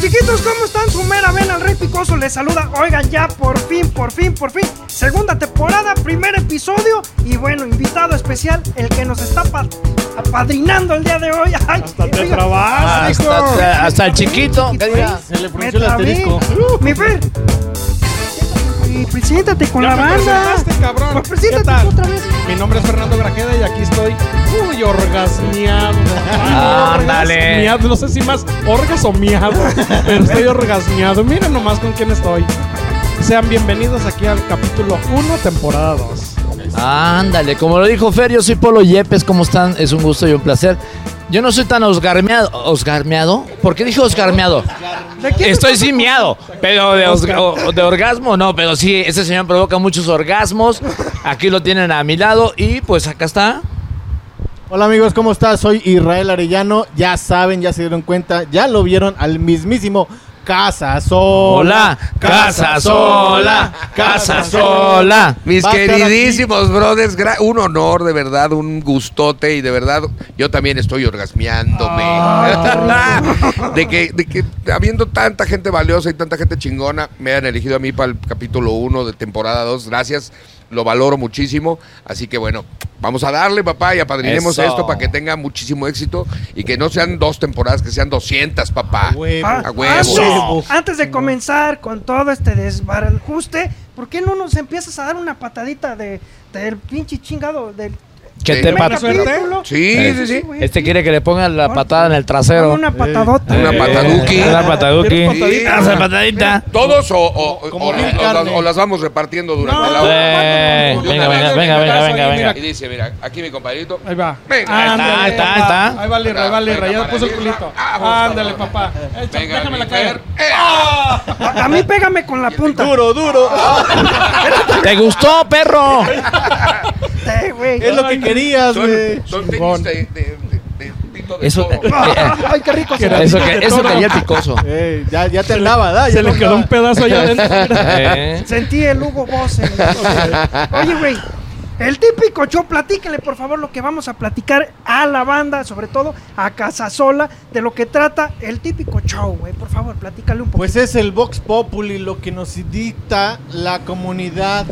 chiquitos, ¿cómo están? Su mera ven al Rey Picoso les saluda. Oigan, ya por fin, por fin, por fin. Segunda temporada, primer episodio. Y bueno, invitado especial, el que nos está pa- apadrinando el día de hoy. Ay, Hasta te trabas. Hasta, hasta el chiquito. Se le me frunció el asterisco. Mi Fer. Y preséntate con Ya la me banda. cabrón. Pues preséntate ¿Qué tal? otra vez. Mi nombre es Fernando Grajeda y aquí estoy muy orgasmeado. Ándale. No sé si más orgas o miado, pero estoy orgasmeado. Miren nomás con quién estoy. Sean bienvenidos aquí al capítulo 1, temporada 2. Ándale, como lo dijo Fer, yo soy Polo Yepes, ¿cómo están? Es un gusto y un placer. Yo no soy tan osgarmeado. ¿Osgarmeado? ¿Por qué dije osgarmeado? ¿De quién Estoy estás- sin miado, pero de, de orgasmo no, pero sí, ese señor provoca muchos orgasmos. Aquí lo tienen a mi lado y pues acá está. Hola amigos, ¿cómo estás? Soy Israel Arellano. Ya saben, ya se dieron cuenta, ya lo vieron al mismísimo Casa Sola. Casa sola, casa sola. Mis Va queridísimos brothers, un honor, de verdad, un gustote y de verdad yo también estoy orgasmeándome. de, que, de que habiendo tanta gente valiosa y tanta gente chingona, me han elegido a mí para el capítulo 1 de temporada 2. Gracias, lo valoro muchísimo. Así que bueno, vamos a darle, papá, y apadrinemos Eso. esto para que tenga muchísimo éxito y que no sean dos temporadas, que sean 200, papá. Huevo. Ah, A huevo. Antes, antes de comenzar con todo este desbarajuste, ¿por qué no nos empiezas a dar una patadita de del pinche chingado del ¿Qué Sí. te capítulo? Sí, sí, sí. güey. Este quiere que le pongan la patada en el trasero. Una patadota. Una Eh, pataduki. Una pataduki. ¿Quieres patadita? ¿Todos o, o- las vamos repartiendo durante No. la hora? Eh, venga, venga, venga, venga, venga, venga. Y dice, mira, aquí mi compadrito. Ahí va. Venga, ahí está, ahí está, ahí está. Ahí va Lirra, ahí va Lirra. Ya puso el culito. Vamos, Ándale, papá. Déjamela caer. ¡Eh! ¡Ah! A, a mí pégame con la punta. Duro, duro. ¿Te gustó, perro? Güey. Es lo que querías, Son, güey. son tenis de, de, de- de pito de Eso, toro. eh, Ay, qué rico eso que, eso que ya el picoso. Eh, ya, ya te andaba, ¿da? Se le quedó un pedazo allá adentro. Eh. Sentí el Hugo Boss. en- Oye, güey. El típico show, platíquenle por favor lo que vamos a platicar a la banda, sobre todo a Casasola, de lo que trata el típico show, güey. Por favor, platícale un poco. Pues es el Vox Populi lo que nos dicta la comunidad.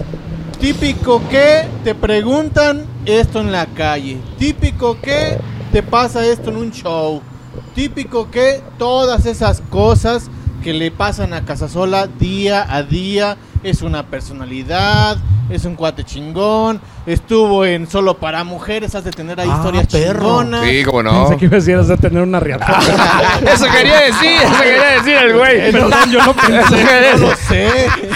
Típico que te preguntan esto en la calle. Típico que te pasa esto en un show. Típico que todas esas cosas que le pasan a Casasola día a día es una personalidad, es un cuate chingón, estuvo en Solo para Mujeres, has de tener ahí Ah, historias perro. chingonas. Sí, cómo no. Pensé que iba a decir, has de tener una riata. Eso quería decir, eso quería decir el güey. Perdón, yo no pensé. No lo sé.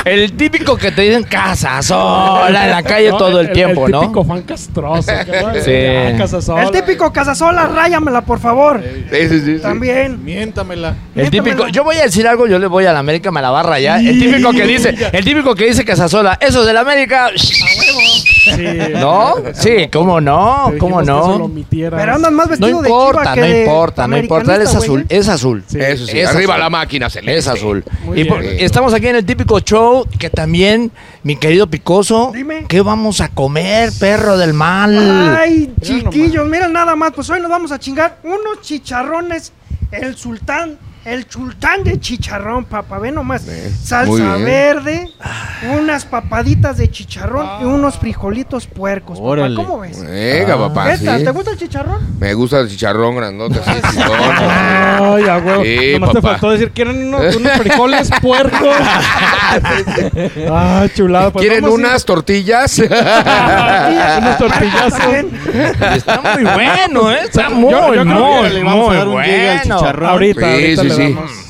El típico que te dicen casa sola en la calle No, todo el tiempo, El ¿no? típico fan castroso. que Sí. casa sola. el típico Casasola, ráyamela, por favor. Sí, sí, sí, sí. También. Miéntamela. El típico, yo voy a decir algo, yo le voy a la América, me la va a rayar. El típico que dice, el típico que dice que sola, eso de la América. Sí. ¿No? Sí, ¿cómo no? ¿Cómo no? Pero andan más No vestido de importa, chiva que no importa, no importa. Él es azul, es azul. Sí. Eso sí, Es arriba azul. la máquina celeste. Es azul. Muy Y por- estamos aquí en el típico show que también, mi querido Picoso, Dime. ¿qué vamos a comer, perro del mal? Ay, chiquillos, miren nada más, pues hoy nos vamos a chingar unos chicharrones, el sultán, el sultán de chicharrón, papá, ve nomás, muy salsa verde, unas papaditas de chicharrón y unos frijolitos puercos, papá, Órale. ¿cómo ves? Venga, papá, ¿Qué tal? sí. ¿Te gusta el chicharrón? Me gusta el chicharrón grandote, así. Ay, a huevo. Sí, Nomás te papá. faltó decir, ¿quieren unos, unos frijoles puercos? ah, chulada. Pues ¿Quieren unas tortillas? unos tortillazos. También. Está muy bueno, ¿eh? Está muy, yo que muy, le vamos a muy dar un llegue al bueno. chicharrón. Ahorita, Sí, ahorita sí,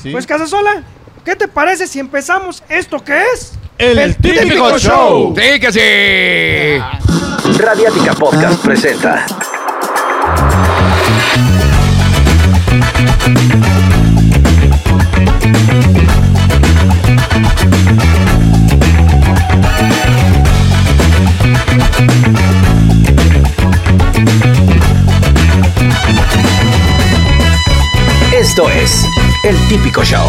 sí. Pues Casasola, ¿qué te parece si empezamos esto que es? El típico show. sí, que sí. Radiática Podcast presenta Esto es El Típico Show.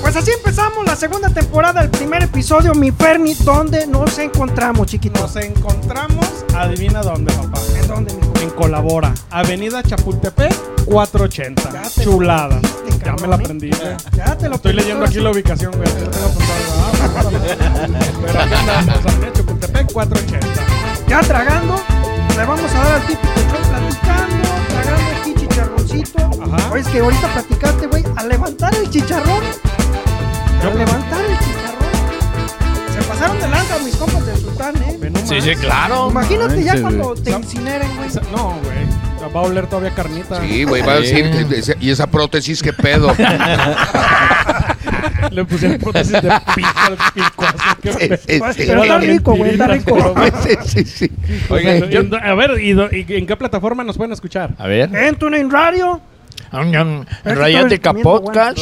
Pues así empezamos la segunda temporada, el primer episodio, mi Ferni, donde nos encontramos, chiquitos. Nos encontramos, adivina dónde, papá. ¿En dónde, mijo? En Colabora, Avenida Chapultepec, 480. Ya te- Chulada. te Ya me la aprendí, güey. Ya te lo Estoy aprendí, leyendo aquí la ubicación, güey. Tengo apuntado, ah, Pero aquí andamos, Avenida Chapultepec 480. Ya tragando, le vamos a dar al típico que ahorita platicaste, güey, a levantar el chicharrón. A levantar el chicharrón. Se pasaron de lanza mis compas del sultán, ¿eh? Sí, sí, claro. Imagínate ya cuando te incineren, güey. No, güey. Va a oler todavía carnita. Sí, güey, va a decir, ese- ¿y esa prótesis qué pedo? Le pusieron prótesis de pico al Sí, sí, sí. pero está rico, güey, está rico. Sí, sí, sí. Oigan, a ver, ¿y, do- y en qué plataforma nos pueden escuchar? A ver. En TuneIn Radio. Pero Radiática. Podcast,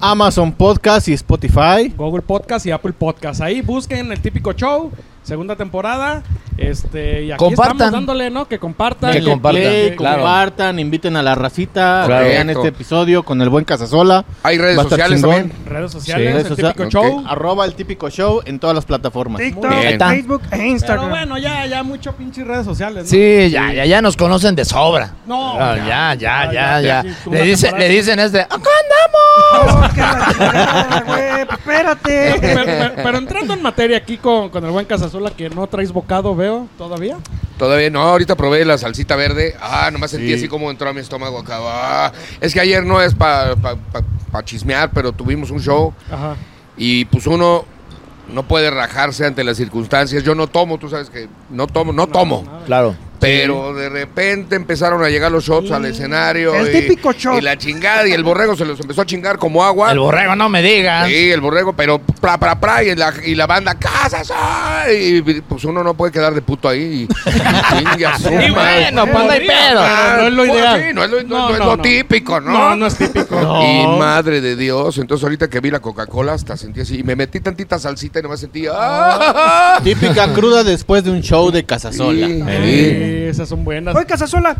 Amazon Podcast y Spotify. Google Podcast y Apple Podcast. Ahí busquen el típico show, segunda temporada. Este, y aquí Compartan. estamos dándole, ¿no? Que compartan. Que compartan, play, claro. compartan, inviten a la racita, Claro. a que vean este episodio con el buen Casasola. Hay redes sociales chingón. también. Redes sociales, redes el típico show. Arroba el típico show en todas las plataformas. TikTok. Facebook e Pero Instagram. bueno, ya, ya mucho pinches redes sociales, ¿no? Sí, ya, ya, ya nos conocen de sobra. No, Ah, ya, ya, ya, ya. Le, dice, le dicen este, acá qué la chingada, güey. pues Espérate. Pero, pero- pero entrando en materia aquí con, con el buen Casasola, que no traes bocado, veo, todavía. Todavía no, ahorita probé la salsita verde. Ah, nomás sentí Sí. así como entró a mi estómago acá. Ah, es que ayer no es para pa, pa- pa chismear, pero tuvimos un show Ajá. y pues uno no puede rajarse ante las circunstancias. Yo no tomo, tú sabes que no tomo, no tomo. Claro. Pero de repente empezaron a llegar los shots al escenario. El y, típico shot. Y la chingada, y el borrego se los empezó a chingar como agua. El borrego, no me digas. Sí, el borrego, pero pra, pra, pra, y la, y la banda, ¡Casas! Y pues uno no puede quedar de puto ahí. Y, chingue a su Y madre. bueno, pues no hay pedo. Ah, no es lo pues, ideal. sí, no es lo, no- No, no es no, lo no. típico, ¿no? No, no es típico. Y madre de Dios, entonces ahorita que vi la Coca-Cola hasta sentí así, y me metí tantita salsita y nomás sentí, ¡ah! Típica cruda después de un show de Casasola. Sí. Sí, esas son buenas. Oye, Casasola,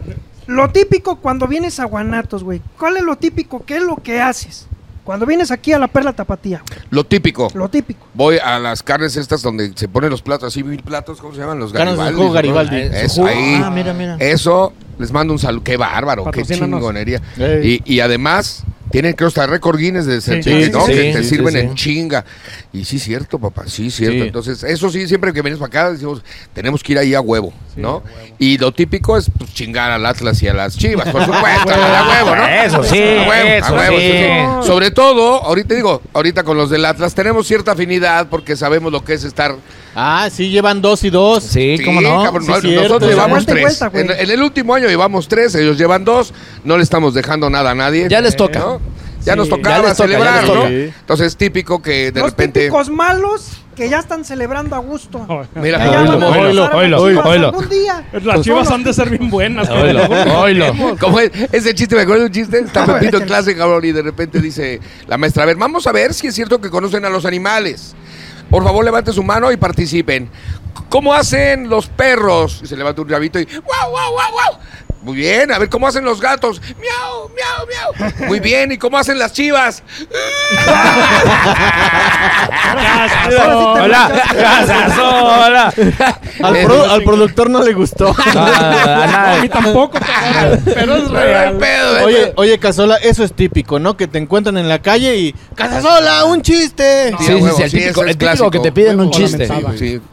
lo típico cuando vienes a Guanatos, güey. ¿Cuál es lo típico? ¿Qué es lo que haces? Cuando vienes aquí a la Perla Tapatía. Lo típico. Lo típico. Voy a las carnes estas donde se ponen los platos, así mil platos, ¿cómo se llaman? Los Carnes de Garibaldi. Garibaldi. Eso, ahí. Ah, mira, mira. Eso, les mando un saludo. Qué bárbaro, qué Patrocínanos. chingonería. Ey. Y, y además, tienen creo hasta récord Guinness de Sí, sí, sí, ¿no? sí, que te sí, sirven sí, en sí. chinga. Y sí, cierto, papá, sí, cierto. Sí. Entonces, eso sí, siempre que vienes para acá, decimos, tenemos que ir ahí a huevo, ¿no? Y lo típico es pues, chingar al Atlas y a las chivas, por supuesto, a huevo, ¿no? Eso sí, A huevo, a eso huevo, sí. Sobre todo, ahorita digo, ahorita con los del Atlas tenemos cierta afinidad porque sabemos lo que es estar Ah, sí, llevan dos y dos. Sí, Sí, cómo no. cabrón, Sí, no, cierto. nosotros sea, llevamos tres. en, en el último año llevamos tres, ellos llevan dos. No le estamos dejando nada a nadie. Ya les toca. ¿no? Ya Sí. nos tocaba ya celebrar, ¿no? Entonces, típico que de Los repente. típicos malos que ya están celebrando a gusto. Mira, Oilo, oilo, oilo, las chivas oilo. algún día. Las chivas han de ser bien buenas. Oilo. ¿Cómo es? Ese chiste, me acuerdo de un chiste. Está Pepito en clase, cabrón, y de repente dice la maestra: A ver, vamos a ver si es cierto que conocen a los animales. Por favor, levanten su mano y participen. ¿Cómo hacen los perros? Y se levanta un rabito y ¡guau, guau, guau, guau! Muy bien, a ver, ¿cómo hacen los gatos? ¡Miau, miau, miau! Muy bien, ¿y cómo hacen las chivas? Hola, Casasola. Al, pro- al productor no le gustó. A mí tampoco, pero, es real. pedo, ¿eh? Oye, oye, Casola, eso es típico, ¿no? Que te encuentran en la calle y ¡Casasola, un chiste! Sí, Sí, sí, huevo, sí, el típico, el típico que te piden un chiste.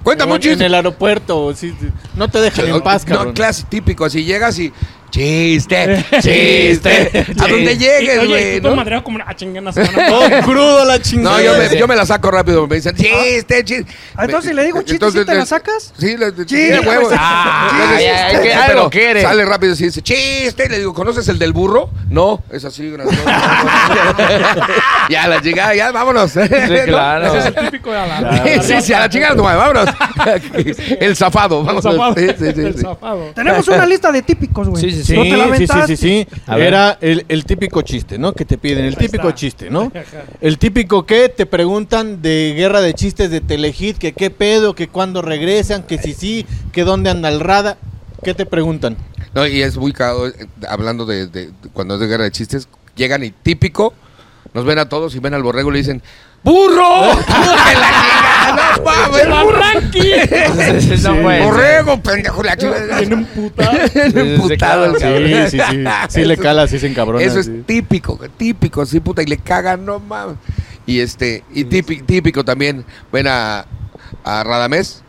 Cuéntame O un chiste. En el aeropuerto, sí, sí. no te dejan en paz, no, cabrón. clase típico, así llegas y chiste, chiste, a donde Y, llegues, Oye, güey, todo ¿no? madreado como una chingana. Todo crudo la chingada. No, yo me, yo me la saco rápido, me dicen chiste, chiste. Ah, entonces, si le digo chiste, Entonces, ¿sí te la sacas? Sí, le, sí, huevo. ah, este, que algo quiere. Sale rápido y dice chiste, y le digo, ¿conoces el del burro? No, es así, ya, la llegada, ya, vámonos. Sí, claro. Ese es el típico de la Sí, sí, sí, a la chingada, vámonos. el zafado, El vámonos. zafado. Sí, sí, sí, El zafado. Tenemos una lista de típicos, güey. Sí, sí, sí. ¿No te la Sí, sí, sí, aventaste? sí, sí. A ver. Era el, el típico chiste, ¿no? Que te piden, el típico chiste, ¿no? El típico que te preguntan de guerra de chistes de Telehit, que qué pedo, que cuándo regresan, que si sí, que dónde anda el rada. ¿Qué te preguntan? No, y es muy cagado, eh, hablando de, de- de cuando es de guerra de chistes, llegan y típico, nos ven a todos y ven al borrego y le dicen, ¡burro! ¡Que la chingada! ¡No mames, ¡El burro! arranqui! No puede. ¡Borrego, pendejo! La. Bien emputado. Bien emputado el cabrón. Sí, sí, sí. Sí le cala, sí se encabrona. Eso es sí. típico, típico, sí, puta, y le cagan, no mames. Y este, y típico, típico también, ven a, a Radamés.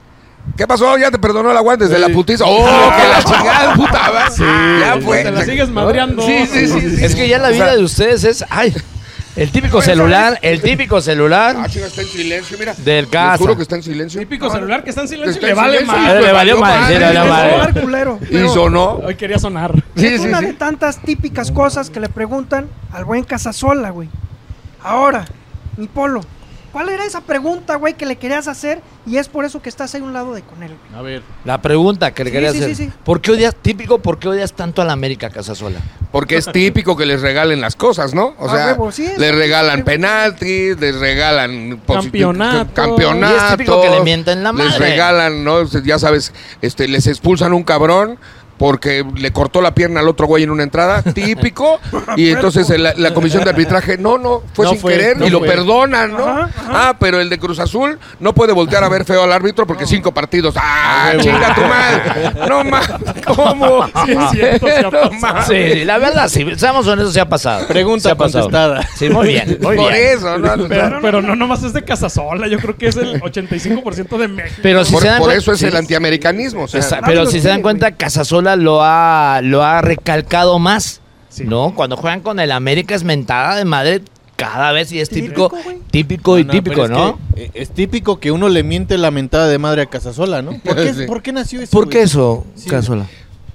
¿Qué pasó? Ya te perdonó la guante desde Sí. la putiza. ¡Oh, que la chingada, puta! va! ya sí, fue. Te la sigues madreando. Sí, sí, sí. sí. Es que ya la O sea, vida de ustedes es. ¡Ay! El típico celular, el típico celular Ah, está en silencio, mira. del casa. juro que está en silencio. Típico celular que está en silencio Está y le vale silencio. Ah, le valió madre, sí, le valió madre. culero. Y sonó. Hoy quería sonar. Sí, es sí, una sí. de tantas típicas cosas que le preguntan al buen Casasola, güey. Ahora, mi polo, ¿cuál era esa pregunta, güey, que le querías hacer? Y es por eso que estás ahí a un lado de con él, güey. A ver. La pregunta que le Sí, quería sí, hacer. sí, sí. ¿Por qué odias, típico, por qué odias tanto a la América Casasola? Porque es típico que les regalen las cosas, ¿no? O Ah, sea, huevo, sí, es- les regalan penaltis, les regalan Campeonatos. campeonatos, Y es típico que le mienten la Les madre. regalan, ¿no? Ya sabes, este, les expulsan un cabrón porque le cortó la pierna al otro güey en una entrada, típico, y entonces el- la, comisión de arbitraje, no, no, fue No sin fue, querer no y lo perdonan, ¿no? Ajá, Ah, pero el de Cruz Azul no puede voltear a ver feo al árbitro porque cinco partidos. ¡Ah, huevo. chinga tu madre! No mames, ¿cómo? Sí, es cierto, sí ha No pasado. Sí, la verdad, sí, seamos honestos, se ha pasado. Pregunta Se ha pasado. contestada. Sí, muy bien, muy Por bien. eso, Pero, pero no nomás es de Casasola, yo creo que es el 85% de México. Pero si por, se dan por eso es sí. el antiamericanismo. O sea, pero lo si se dan cuenta, Casasola lo ha, lo ha recalcado más. Sí. ¿No? Cuando juegan con el América es mentada de madre cada vez y es típico, Típico, y No, no, típico, es ¿no? que, eh, es típico que uno le miente la mentada de madre a Casasola, ¿no? ¿Por qué, Sí. ¿por qué nació eso? ¿Por güey? qué eso, Sí. Casasola?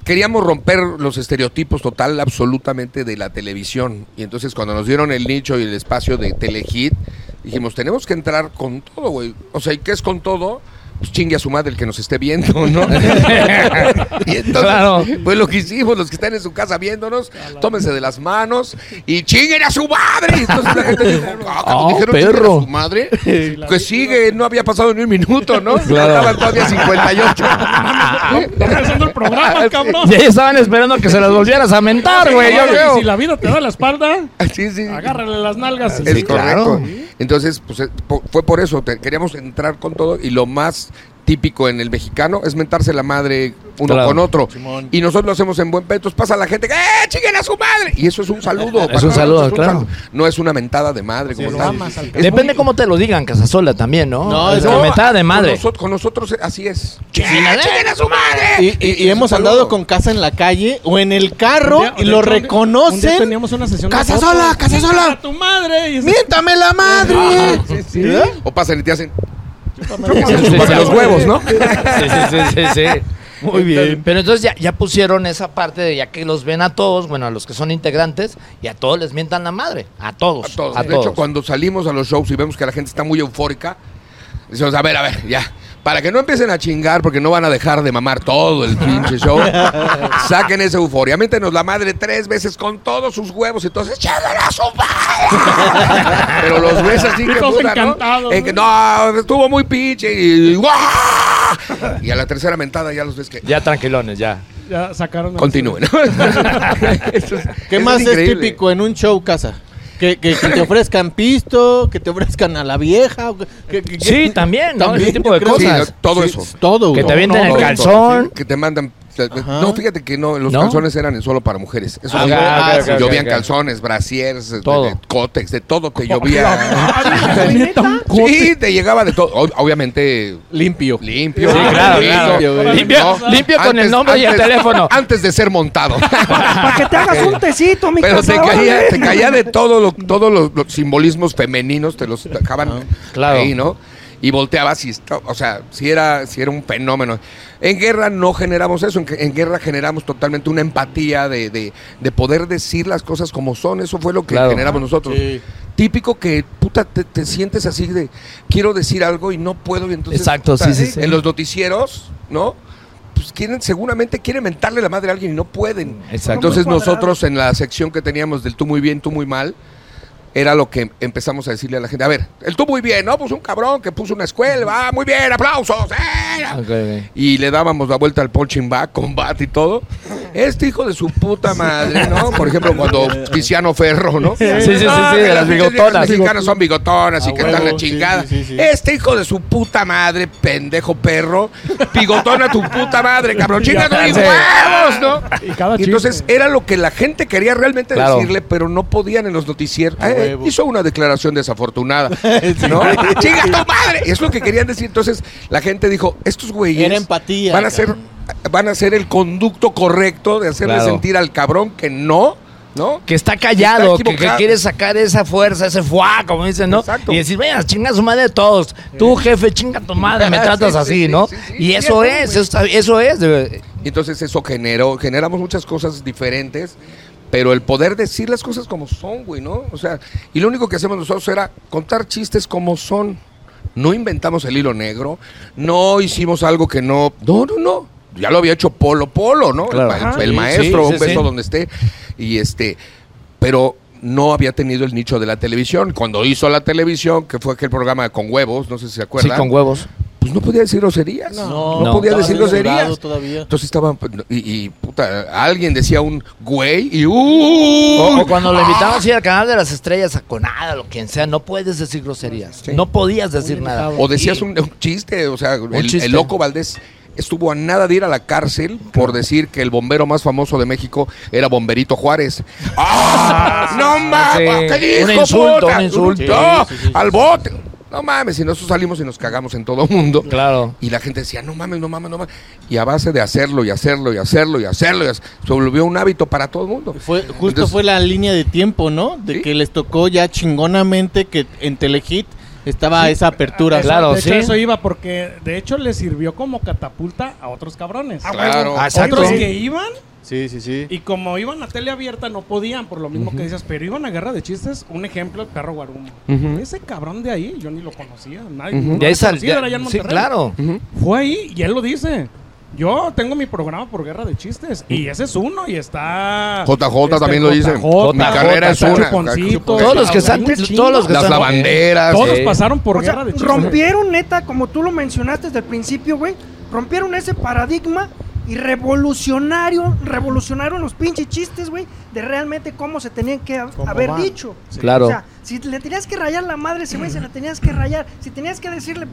queríamos romper los estereotipos total, absolutamente de la televisión. Y entonces cuando nos dieron el nicho y el espacio de Telehit, dijimos, tenemos que entrar con todo, güey. O sea, ¿y qué es con todo? Pues chingue a su madre el que nos esté viendo, ¿no? y entonces, Claro. pues lo que hicimos, los que están en su casa viéndonos, tómense de las manos y chinguen a su madre. Y entonces la gente dijo, ah, Ah, dijeron perro. "Chinguen a su madre, que sigue, no había pasado ni un minuto, ¿no? Claro. Estaban todavía 58. Está empezando el programa, cabrón. Ya estaban esperando que se las volvieras a mentar, güey, yo creo. Si la vida te da la espalda, Sí, sí. agárrale las nalgas. Es Sí, correcto. claro. Entonces, pues eh, fue por eso, te- queríamos entrar con todo y lo más típico en el mexicano es mentarse la madre uno Claro. con otro. Simón. Y nosotros lo hacemos en buen pedo, entonces pasa la gente que ¡eh, chinguen a su madre! Y eso es un saludo. para un nosotros saludo, es claro. No es una mentada de madre como lo tal. Es Depende muy- cómo te lo digan, Casasola también, ¿no? No, es es que- mentada de Con, madre. nosotros, con nosotros eh, así es. Chinguen a- ¡Chinguen a su madre! Y, y- y hemos Un andado saludo. con casa en la calle o en el carro día- y lo hecho, un día- Un día reconocen. teníamos una sesión de Casa fotos. sola, casa Miéntale sola. a tu madre! Y es- ¡Miéntame la madre! Sí. O pasan y te hacen los huevos, ¿no? Sí, sí, sí, sí, sí. Muy bien. Pero entonces ya, ya pusieron esa parte de ya que los ven a todos, bueno, a los que son integrantes, y a todos les mientan la madre. A todos. A todos. A de todos. hecho, cuando salimos a los shows y vemos que la gente está muy eufórica, decimos, a ver, a ver, ya. Para que no empiecen a chingar porque no van a dejar de mamar todo el pinche show, saquen esa euforia. Miéntenos la madre tres veces con todos sus huevos y entonces ¡Chágale a su madre! Pero los ves así que puta, ¿no? encantados, En que, ¿no? estuvo muy pinche y, ¡guau! y a la tercera mentada ya los ves que Ya tranquilones, ya. Ya sacaron. continúen. Eso es- ¿Qué eso más es, increíble. típico en un show casa? Que, que- que te ofrezcan pisto, que te ofrezcan a la vieja. que- que- que- Sí, también, ¿no? Ese tipo de cosas. Sí, todo Sí, eso. Todo, Que te avienten no, el no, calzón. Que te mandan. Ajá. No, fíjate que no, los ¿No? calzones eran solo para mujeres. Eso Ah, sí. ok, ok, ok, ok, llovían ok. calzones, brasiers, de- Todo. de cótex, de todo te llovía. Sí, te llegaba de todo. Obviamente Limpio. limpio. Sí, claro, limpio. claro. Limpio, No, limpio con el nombre y el teléfono. Antes de ser montado. Para que te hagas un tecito, mi Pero te caía, te caía de todo lo- todos los, los simbolismos femeninos, te los dejaban Ah, Claro. ahí, ¿no? Y volteabas y, o sea, si era, si era un fenómeno. En guerra no generamos eso, en, en guerra generamos totalmente una empatía de, de- de poder decir las cosas como son, eso fue lo que Claro. generamos nosotros. Sí. Típico que, puta, te, te sientes así de, quiero decir algo y no puedo, y entonces... Exacto, puta, sí, sí, sí. En los noticieros, ¿no? Pues quieren, seguramente quieren mentarle la madre a alguien y no pueden. Exacto. Entonces nosotros en la sección que teníamos del tú muy bien, tú muy mal, era lo que empezamos a decirle a la gente. A ver, el tú muy bien, ¿no? Pues un cabrón que puso una escuela, va, muy bien, aplausos. ¡eh! Y le dábamos la vuelta al punching back, combate y todo. este hijo de su puta madre, ¿no? Por ejemplo, cuando Tiziano Ferro, ¿no? Sí, sí, sí, sí, Ah, de que las bigotonas. mexicanas son bigotonas y Ah, que tal la huevo, chingada. sí, sí, sí, sí. Este hijo de su puta madre, pendejo perro, bigotona tu puta madre, cabrón. Chinga huevos, ¿no? Y cada Y entonces chiste. era lo que la gente quería realmente Claro. decirle, pero no podían en los noticieros. Eh, hizo una declaración desafortunada. ¿no? ¡Chinga tu madre! Es lo que querían decir. Entonces la gente dijo, estos güeyes Era empatía, van a ser van a ser el conducto correcto de hacerle Claro. sentir al cabrón que no, ¿no? Que está callado, Está que, quiere sacar esa fuerza, ese fuá, como dicen, ¿no? Exacto. Y decir, venga, chinga a su madre de todos. Tú, jefe, chinga a tu madre, me tratas Sí, sí, así, sí, ¿no? sí, sí. Y Sí, eso sí, es, eso, eso es. entonces eso generó, generamos muchas cosas diferentes, pero el poder decir las cosas como son, güey, ¿no? O sea, y lo único que hacemos nosotros era contar chistes como son. No inventamos el hilo negro, no hicimos algo que no. No, no, no. Ya lo había hecho Polo Polo, ¿no? Claro. El, Ajá. el Sí, maestro, sí, un sí, beso sí. donde esté. Y este, pero no había tenido el nicho de la televisión. Cuando hizo la televisión, que fue aquel programa con huevos, no sé si se Sí, acuerdan. con huevos. Pues no podía decir groserías. No, No. podía estaba decir groserías. todavía. Entonces estaban, y, y, puta, alguien decía un güey y uh, O, o cuando lo invitamos a ir al canal de las estrellas, a Conada, lo quien sea, no puedes decir groserías. Sí. No podías decir nada. o decías un, un chiste, o sea, el, chiste. el loco Valdés estuvo a nada de ir a la cárcel por decir que el bombero más famoso de México era Bomberito Juárez. ¡Ah! ¡No mames! Sí. ¿Qué dijo, Un insulto, puta? un insulto. Sí, sí. ¡Al bote! No mames, y nosotros salimos y nos cagamos en todo mundo. Claro. Y la gente decía, no mames, no mames, no mames. Y a base de hacerlo y hacerlo y hacerlo y hacerlo, y hac- se volvió un hábito para todo el mundo. Fue, justo Entonces- fue la línea de tiempo, ¿no? De Sí. que les tocó ya chingonamente que en Telehit estaba esa apertura. Eso, Claro, de hecho, sí. eso iba porque de hecho le sirvió como catapulta a otros cabrones. Claro. Ah, exacto. Otros que iban Sí, sí, sí. y como iban a tele abierta no podían, por lo mismo que decías, pero iban a guerra de chistes, un ejemplo, el perro guarumo. Ujú. Ese cabrón de ahí, yo ni lo conocía, nadie. Ujú. no De ahí lo conocía, era allá en sí, Monterrey. claro. Ujú. Fue ahí y él lo dice. Yo tengo mi programa por guerra de chistes y ese es uno y está JJ está también lo dice. JJ, Mi carrera es una. Todos los que está están, todos los que Las lavanderas. Todos Sí. pasaron por O sea, guerra de chistes. rompieron neta, como tú lo mencionaste desde el principio, güey. Rompieron ese paradigma y revolucionario, revolucionaron los pinches chistes, güey, de realmente cómo se tenían que ha- ¿Cómo haber van? dicho. Claro. O sea, si le tenías que rayar la madre ese güey, se la tenías que rayar. Si tenías que decirle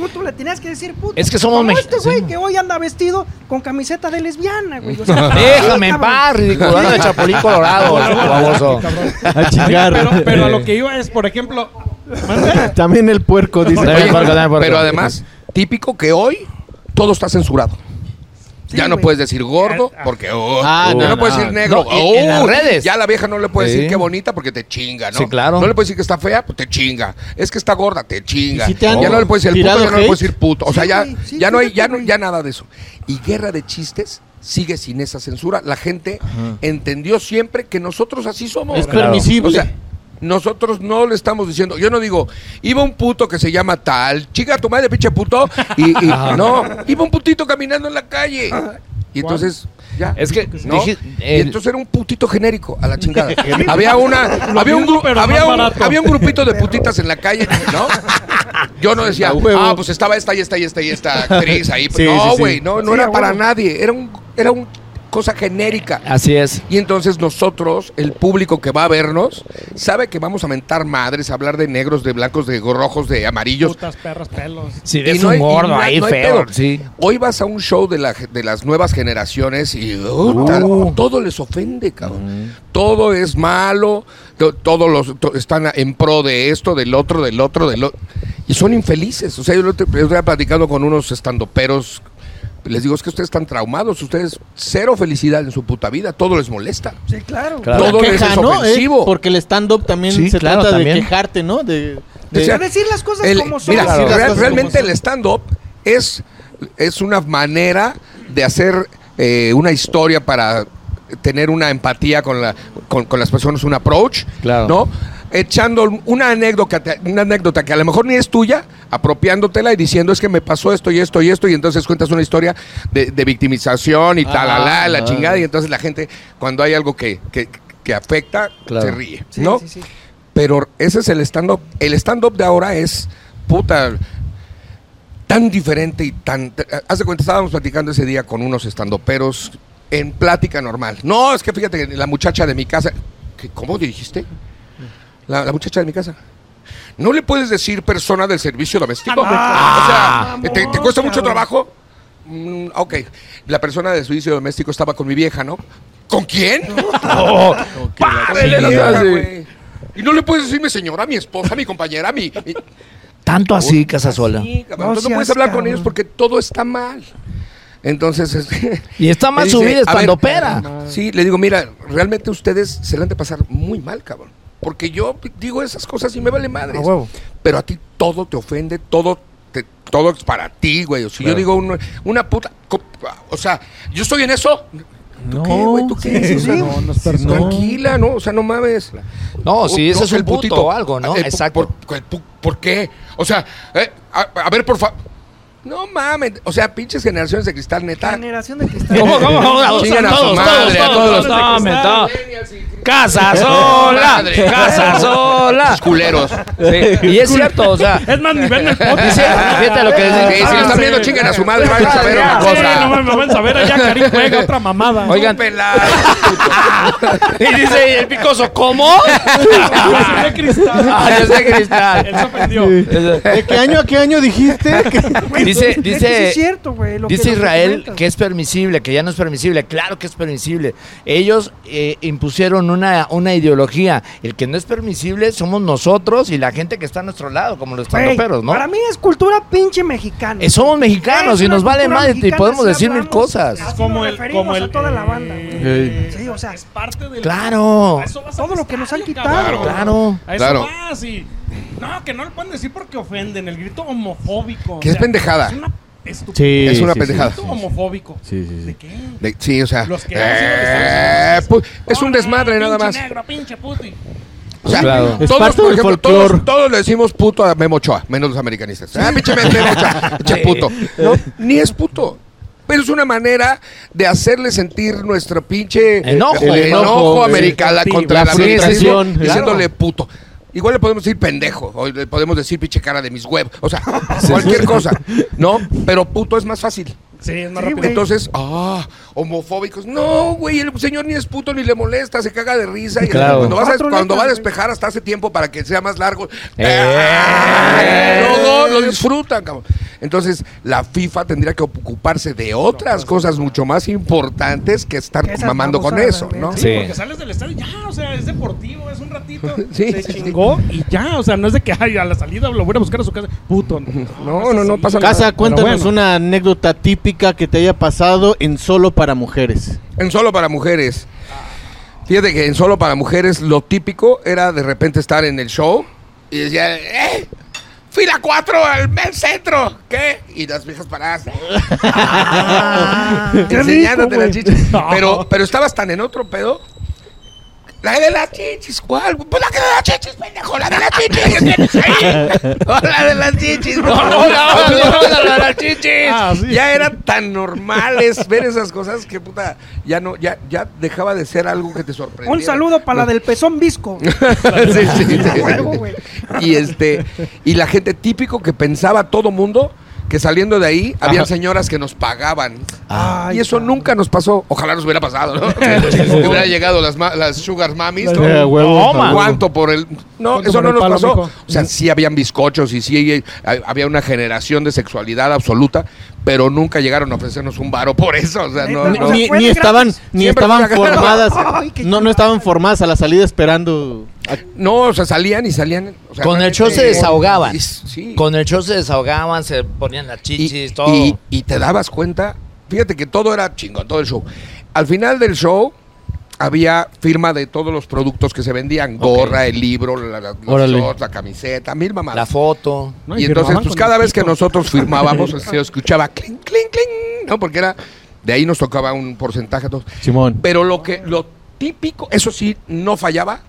puto, le tenías que decir puto. Es que somos este güey sí. que hoy anda vestido con camiseta de lesbiana, güey. O sea, Déjame en paz, ridículo. de Chapulín Colorado, baboso. A chingar. Pero, pero a lo que iba es, por ejemplo. También el puerco, dice. Oye, pero además, típico que hoy todo está censurado. Sí, ya no güey. puedes decir gordo Ah, porque oh, ah, ya no, no, puedes decir negro. No, y en las Oh, redes. Ya la vieja no le puede Sí. decir qué bonita porque te chinga, ¿no? Sí, claro. No le puedes decir que está fea, pues te chinga. Es que está gorda, te chinga. ¿Y si te ya no le puedes decir el puto, ya no le puedes decir puto. O sea, Sí, ya, ya no hay, ya no, ya nada de eso. Y guerra de chistes sigue sin esa censura. La gente entendió siempre que nosotros así somos. Es permisible. O sea, nosotros no le estamos diciendo, yo no digo, iba un puto que se llama tal, chica tu madre, pinche puto, y, y- no, iba un putito caminando en la calle. Y entonces, ya. Es que ¿no? dije- y entonces era un putito genérico a la chingada. había una, había un, había, un, había un grupito de putitas en la calle, ¿no? Yo no decía, ah, pues estaba esta y esta y esta y esta actriz ahí. Sí, no, sí, sí. güey, no, no Sí, era para nadie. Era un, era un cosa genérica. Así es. Y entonces nosotros, el público que va a vernos, sabe que vamos a mentar madres, a hablar de negros, de blancos, de rojos, de amarillos. Putas, perros, pelos. Si Y ves no gordo no ahí no feo, sí. Hoy vas a un show de, la- de las nuevas generaciones y uh, tal, todo les ofende, cabrón. Todo es malo, to- todos los to- están en pro de esto, del otro, del otro, del otro. Y son infelices. O sea, yo lo te- yo estoy platicando con unos estandoperos. Les digo, es que ustedes están traumados, ustedes cero felicidad en su puta vida, todo les molesta. Sí, claro. Claro. Todo La les queja, es ¿no? ofensivo. Eh, porque el stand-up también Sí, se claro, trata también. de quejarte, ¿no? De, de- O sea, De decir las cosas El- como son. mira, Claro. real- Las cosas realmente como son. el stand-up es, es una manera de hacer eh, una historia para tener una empatía con, la, con, con las personas, un approach, Claro. ¿no? Echando una anécdota, una anécdota que a lo mejor ni es tuya, apropiándotela y diciendo es que me pasó esto y esto y esto, y entonces cuentas una historia de, de victimización y tal, Ah, la ah. chingada, y entonces la gente, cuando hay algo que, que, que afecta, Claro. se ríe, Sí, ¿no? sí, sí. Pero ese es el stand-up. El stand-up de ahora es, puta, tan diferente y tan... Haz de cuenta, estábamos platicando ese día con unos estandoperos en plática normal. No, es que fíjate que la muchacha de mi casa. ¿Qué- ¿Cómo dijiste? La, la muchacha de mi casa. ¿No le puedes decir persona del servicio doméstico? Ah, o sea, ¿te, te cuesta mucho trabajo? Mm, ok. La persona del servicio doméstico estaba con mi vieja, ¿no? ¿Con quién? Párele la Sí, vieja, sí. güey. Y no le puedes decirme señora, mi esposa, mi compañera, mi... mi- Tanto así, Casasola. Sí, cabrón. No no puedes hablar con ellos porque todo está mal. Entonces, este, Y está mal me su dice, vida a ver, estandopera. Sí, le digo, mira, realmente ustedes se la han de pasar muy mal, cabrón. Porque yo digo esas cosas y me vale madre. Pero a ti todo te ofende, todo te- todo es para ti, güey. O si yo digo una, una puta... O sea, yo estoy en eso. ¿Tú qué, güey? ¿Tú qué? sí, O sea. No, no es. Tranquila, ¿no? O sea, no mames. No, sí, ese es el puto putito. o algo, ¿no? El pu- Exacto. ¿Por, el pu- ¿por qué? O sea, eh, a, a ver, por favor. No mames. O sea, pinches generaciones de cristal, neta. Generación de cristal. ¿Cómo, cómo, cómo? Chingan a su Todos, madre, todos, a todos, todos. todos, no, Casa sola, Madre. casa sola. Los culeros. Sí, Y es cierto, o sea, Es más, ni ven el podcast. dice, fíjate lo que Sí, dice. si lo están viendo, chinguen a su madre. Vayan a ver una Sí, no cosa. mames, vamos a ver allá Karim juega otra mamada. Oigan, Pelada. y dice el picoso, ¿cómo? De cristal. Ah, yo soy cristal. Él se ofendió. ¿De qué año a qué año dijiste? Dice- es que dice- sí es cierto, güey. Dice Israel que es permisible, que ya no es permisible. Claro que es permisible. Ellos eh, una, una ideología. El que no es permisible somos nosotros y la gente que está a nuestro lado, como los Güey, tandoperos, ¿no? Para mí es cultura pinche mexicana. Eh, somos mexicanos y nos vale madre y podemos decir mil hablamos. cosas. Así como nos el- referimos como a el- toda la banda. Eh, Sí, o sea, Es parte del. Claro. A Todo lo que nos han quitado. Claro. A eso Claro. y. No, que no lo pueden decir porque ofenden. El grito homofóbico. Que o es pendejada. Es una estupidez. Es una pendejada. Grito homofóbico. Sí, sí, sí. ¿De qué? De- sí, o sea. Los que eh, estadio pu- es un desmadre nada pinche más. negro, pinche puto. O sea, Claro. Es todos, parte por ejemplo, todos, todos le decimos puto a Memo Ochoa, menos los americanistas. Ah, pinche Memo Ochoa, pinche Sí. puto. No, ni es puto. Pero es una manera de hacerle sentir nuestro pinche Enojo. el enojo Enojo, americana sí. contra La americanismo, frustración, diciéndole claro. puto. Igual le podemos decir pendejo, o le podemos decir pinche cara de mis huevos, o sea, cualquier cosa, ¿no? Pero puto es más fácil. Sí, es más Sí, rápido. güey. Entonces, ah, homofóbicos. No, güey, el señor ni es puto ni le molesta, se caga de risa. Y Claro. cuando, vas a- cuando va a despejar hasta hace tiempo para que sea más largo, Eh. luego lo disfrutan, cabrón. Entonces, la FIFA tendría que ocuparse de otras cosas mucho más importantes que estar esas mamando con eso. ¿no? Sí, Sí. porque sales del estadio, ya, o sea, es deportivo, es un ratito. Sí, se sí, sí. chingó y ya, o sea, no es de que ay, a la salida lo voy a buscar a su casa. Puto. No, no, no pasa nada. Casa, cuéntanos bueno. una anécdota típica que te haya pasado en Solo para Mujeres. En solo para mujeres. Fíjate que en solo para mujeres lo típico era de repente estar en el show y decía, ¡eh! Fila 4 al centro. ¿Qué? Y las viejas paradas. Ah, qué enseñándote las. Pero, pero estabas tan en otro pedo. La de las chichis, ¿cuál? Pues la de las chichis, pendejo, la de las chichis. ¿Qué tienes ahí? Oh, la de las chichis. no, no, no, no, la de las chichis. Ah, sí. Ya era tan normales ver esas cosas que puta, ya no, ya, ya dejaba de ser algo que te sorprendía. Un saludo para la del pezón visco. sí, sí, sí. Y este, y la gente típico que pensaba todo mundo que saliendo de ahí habían señoras que nos pagaban. Ay, y eso nunca nos pasó. Ojalá nos hubiera pasado, ¿no? Que hubiera llegado las, las sugar mamis. ¿no? Eh, huevo. ¿Cuánto por el.? No, ¿Cuánto eso no nos palo, pasó. O sea, sí habían bizcochos y sí había una generación de sexualidad absoluta, pero nunca llegaron a ofrecernos un varo por eso. O sea, no. Neta, no. o sea, Ni, ni estaban, ni estaban formadas. Ay, no, no estaban formadas a la salida esperando. a- No, o sea, salían y salían. o sea, Con el show se realmente- desahogaban. Sí. Con el show se desahogaban, se ponían las chichis, y, todo. y- y te dabas cuenta, fíjate que todo era chingón, todo el show. Al final del show había firma de todos los productos que se vendían, gorra, el libro, la, la- los shorts, la camiseta, mil mamadas. la foto. ¿no? y Y entonces, pues cada vez que nosotros firmábamos, se escuchaba clink, clink, clink, ¿no? Porque era, de ahí nos tocaba un porcentaje. Simón. Pero lo que, lo típico, eso sí, no fallaba.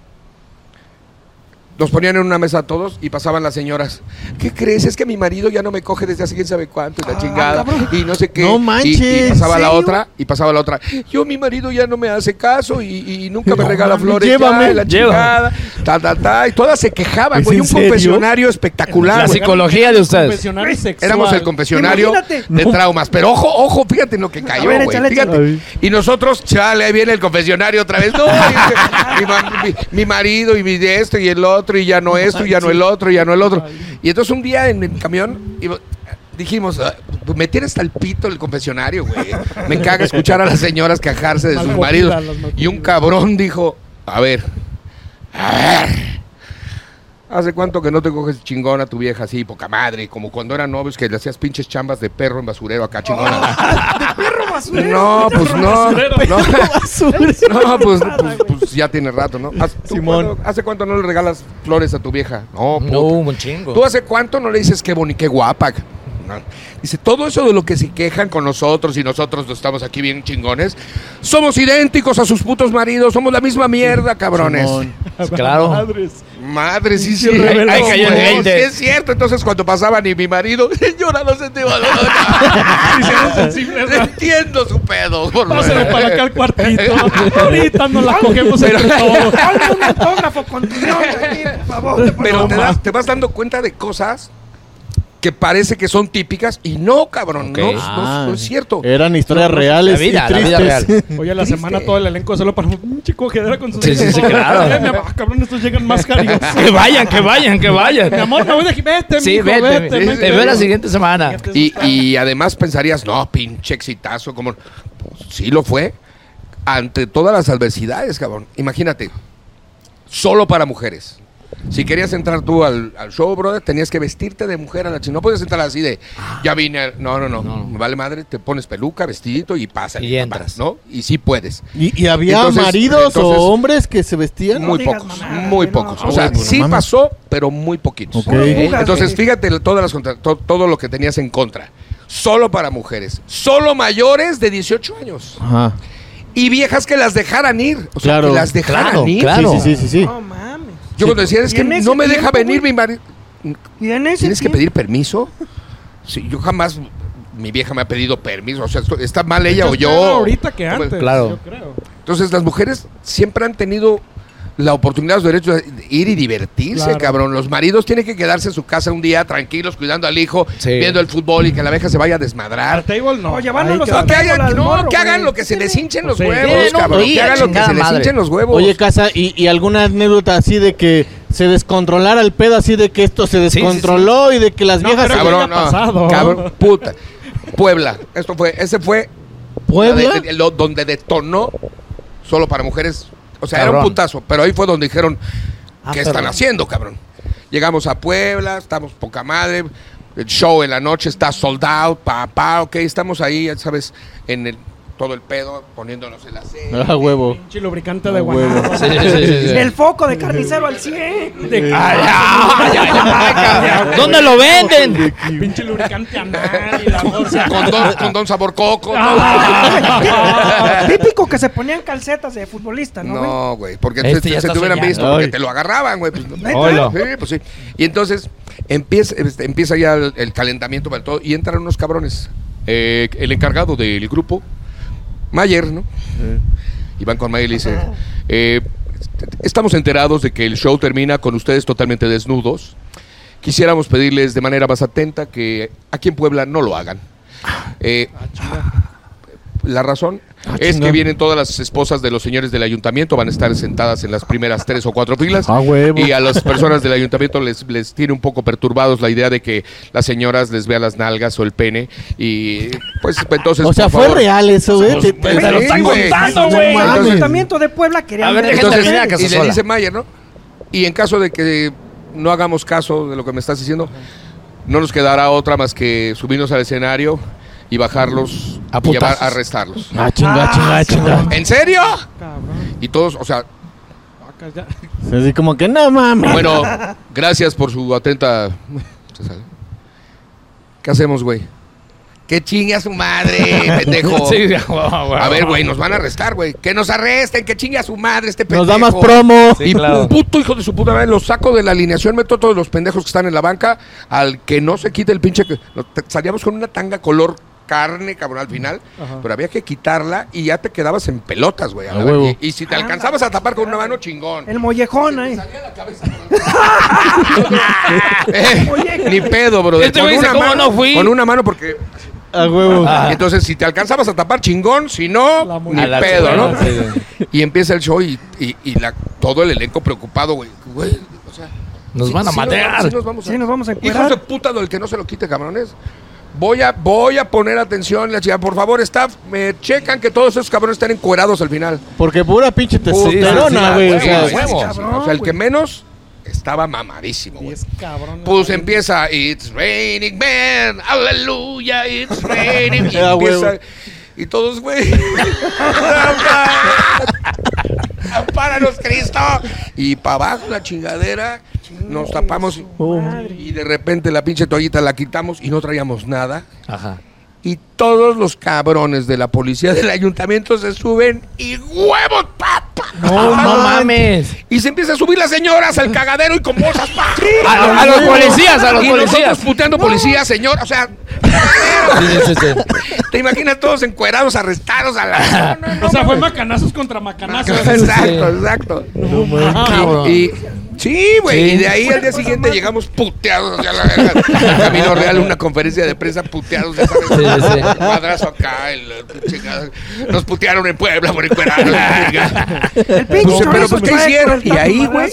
Nos ponían en una mesa a todos y pasaban las señoras. ¿Qué crees? Es que mi marido ya no me coge desde hace quién sabe cuánto, y la chingada. Y no sé qué. No Y- manches. Y, pasaba ¿En la serio? otra, y pasaba la otra. Yo, mi marido ya no me hace caso y, y nunca me No regala mames, flores. llévame. y la chingada. Ta, ta, ta. Y todas se quejaban, ¿Es güey. en Un serio? confesionario espectacular. La güey. psicología de ustedes. Confesionario sexual. Éramos el confesionario Imagínate. de traumas. Pero ojo, ojo, fíjate en lo que cayó, ver, güey. échale, Fíjate. échale. Y nosotros, chale, ahí viene el confesionario otra vez. No, y- mi, ma- mi- mi marido y mi de esto y el otro, y ya no esto, y ya no el otro, y ya no el otro. Y entonces un día en el camión dijimos, "Ah, pues me tiene hasta el pito el confesionario, güey. Me caga escuchar a las señoras quejarse de sus maridos. Y un cabrón dijo, a ver, a ver. ¿Hace cuánto que no te coges chingón a tu vieja así, poca madre? Como cuando eran novios que le hacías pinches chambas de perro en basurero acá chingona. Perro basurero. No, pues no. no, pues, pues, pues ya tiene rato, ¿no? ¿Hace, tú Simón. ¿Hace cuánto no le regalas flores a tu vieja? No, puta. No, un chingo. ¿Tú hace cuánto no le dices qué bonita, qué guapa? Dice, todo eso de lo que se quejan con nosotros y nosotros no estamos aquí bien chingones, somos idénticos a sus putos maridos, somos la misma mierda, cabrones. Simón. Claro. Madres. Madre, sí, sí. Reveló, el güey, 20. sí es cierto. Entonces, cuando pasaban y mi marido, señora, no se te va ¿no? Entiendo su pedo. Pásale para acá al cuartito. Ahorita nos la cogemos entre todos. Ponme un autógrafo con tu nombre aquí, por favor. Pero No, te, das- te vas dando cuenta de cosas que parece que son típicas y no, cabrón. No, no- Ah, no es cierto. Eran historias reales La vida, y la vida tristes. real. Oye, a la Triste. semana todo el elenco solo para un chico cogedera con sus Sí, sí, sí, claro. Amor, cabrón, estos llegan más cariñosos. Que vayan, que vayan, que vayan. Mi amor, me voy de aquí. Vete, Sí, mijo, vete. vete. Te vete. veo la siguiente semana. Y, y además pensarías, no, pinche exitazo, como pues, sí lo fue ante todas las adversidades, cabrón. Imagínate, solo para mujeres. Si querías entrar tú al, al show, brother, tenías que vestirte de mujer a la chingada. No puedes entrar así de, ya vine. al-". No, no, no, No. Me vale madre, te pones peluca, vestidito y pasa. Y entras. ¿No? Y sí puedes. ¿Y, y había Entonces- maridos entonces- o hombres que se vestían? Muy pocos, muy no. pocos. O sea, sí pasó, pero muy poquitos. Ok. Entonces, fíjate todas las contra- to- todo lo que tenías en contra. Solo para mujeres. Solo mayores de 18 años. Ajá. Y viejas que las dejaran ir. O sea, Claro. que las dejaran Claro, ir. claro. Sí, sí, sí, sí, sí. Yo cuando decía, es que no me deja venir mi marido. Y en ese ¿Tienes que pedir permiso? Sí, yo jamás, mi vieja me ha pedido permiso. O sea, esto- está mal ella o yo. ahorita que antes. Claro. Yo creo. Entonces, las mujeres siempre han tenido la oportunidad, los derechos de ir y divertirse, Claro. cabrón. Los maridos tienen que quedarse en su casa un día tranquilos, cuidando al hijo, Sí. viendo el fútbol y que la vieja se vaya a Al desmadrar. table no. Oye, van a Ahí los. No, que, hagan, al no, morro, que hagan lo que se les hinchen los huevos, cabrón. sí, que hagan lo que se les hinchen los huevos. Oye, Casa, ¿y, y alguna anécdota así de que se descontrolara el pedo, así de que esto se sí, descontroló y de que las No, viejas... se- cabrón, no, pasado. cabrón, puta. Puebla, esto fue, ese fue ¿Puebla? la de- de- lo- donde detonó solo para mujeres. O sea, era un putazo, pero ahí fue donde dijeron, Ah, ¿qué están haciendo, cabrón? Llegamos a Puebla, estamos poca madre, el show en la noche está sold out, pa, pa, ok, estamos ahí, ya sabes, en el, todo el pedo, poniéndonos el aceite. Ah, huevo. Pinche lubricante de Ah, guanabo. huevo. Sí, sí, sí, sí, sí. El foco de carnicero al 100. De- Ay, ay, ay, ay, cabrón. ¿Dónde lo venden? Pinche lubricante anal y la bolsa. Con don, con don sabor coco. Ah. Típico que se ponían calcetas de futbolista, ¿no, güey? No, güey, porque Este se está te hubieran visto, porque Ay. te lo agarraban, güey. pues, no. Sí, pues sí. Y entonces empieza, este, empieza ya el, el calentamiento para todo y entran unos cabrones. Eh, el encargado del grupo, Mayer, ¿no? Y van con Mayer y le dice, eh, estamos enterados de que el show termina con ustedes totalmente desnudos. Quisiéramos pedirles de manera más atenta que aquí en Puebla no lo hagan. Eh, la razón Ah, es que vienen todas las esposas de los señores del ayuntamiento, van a estar sentadas en las primeras tres o cuatro filas. Ah. Y a las personas del ayuntamiento les, les tiene un poco perturbados la idea de que las señoras les vean las nalgas o el pene. Y pues entonces. O sea, fue favor, real eso, güey. Pues, Te- pues, te- te lo están güey. contando, No güey. El ayuntamiento de Puebla quería A ver, Entonces, y le dice Mayer, ¿no? Y en caso de que no hagamos caso de lo que me estás diciendo, no nos quedará otra más que subirnos al escenario y bajarlos A y llevar arrestarlos. Ah, chinga, chinga, chinga. ¿En serio? Cabrón. Y todos, o sea. Así como que no mames. bueno, gracias por su atenta. ¿Qué hacemos, güey? Que chingue a su madre, pendejo. Sí, wow, A ver, güey, nos van a arrestar, güey. Que nos arresten, que chingue a su madre este pendejo. Nos da más promo. Sí, y claro. puto hijo de su puta madre, los saco de la alineación, meto a todos los pendejos que están en la banca, al que no se quite el pinche... Salíamos con una tanga color carne, cabrón, al final, pero había que quitarla y ya te quedabas en pelotas, güey. a ver. Y, y si te alcanzabas a tapar con una mano, chingón. El mollejón ahí. Eh, ni pedo, bro. Este güey dice, ¿cómo mano, no fui? Con una mano porque... A huevo. Ah. Entonces, si te alcanzabas a tapar, chingón. Si no, mu- ni A la pedo, ¿no? sí. Y empieza el show y, y- y la, todo el elenco preocupado, güey. Güey, o sea... Nos sí- van a sí nos matar. sí nos vamos a- Sí, nos vamos a Hijos de puta del que no se lo quite, cabrones. Voy a, voy a poner atención, la chica. Por favor, staff, me checan que todos esos cabrones estén encuerados al final. Porque pura pinche testosterona, güey. o sí, sí, O sea, el que menos estaba mamadísimo, güey. Pues empieza It's raining man, aleluya, it's raining. Y Ah, empieza. Y todos, güey. Ampáranos, Cristo. Y para abajo la chingadera. Nos tapamos. Oh. Y de repente la pinche toallita la quitamos y no traíamos nada. Ajá. Y todos los cabrones de la policía del ayuntamiento se suben y huevos, papá. No, no mames. Y se empieza a subir las señoras al cagadero y con bolsas, pa. A, a los policías, a los y nosotros policías. puteando policía, señor. O sea, Sí, sí, sí. te imaginas todos encuerados, arrestados a la. No, no, no, O sea, fue macanazos contra macanazos. Exacto, exacto. Y- sí, güey. Sí. y de ahí al día siguiente llegamos puteados hacia la Camino Real, una conferencia de prensa puteados. ya sabes. Sí, sí. Madrazo acá. el- chingada. nos putearon en Puebla por chingada. El pinche Pues, pero chorizo pues, ¿qué hicieron? el Y ahí, güey,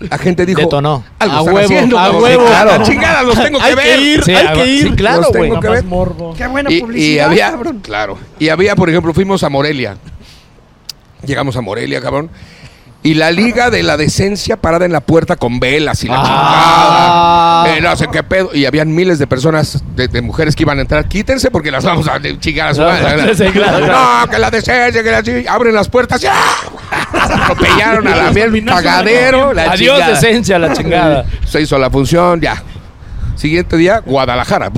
la gente dijo: Detonó. Algo A huevo, haciendo, a huevo. Claro. Claro. chingada, los tengo que Hay ver. que ir, Sí, hay a- que ir. sí, claro, Los güey. tengo que Más ver. morbo. Qué buena Y, y publicidad, había, cabrón. claro, y había, por ejemplo, fuimos a Morelia. Llegamos a Morelia, cabrón. Y la Liga de la Decencia parada en la puerta con velas y la Ah. chingada. Eh, no sé qué pedo. Y habían miles de personas, de, de mujeres que iban a entrar. Quítense porque las vamos a chingar a su No, madre. sí, claro, claro. No, que la decencia, que la chi- Abren las puertas. ¡ya! Atropellaron a la mierda. Cagadero. La Adiós, chingada. decencia, la chingada. Se hizo la función, ya. Siguiente día, Guadalajara.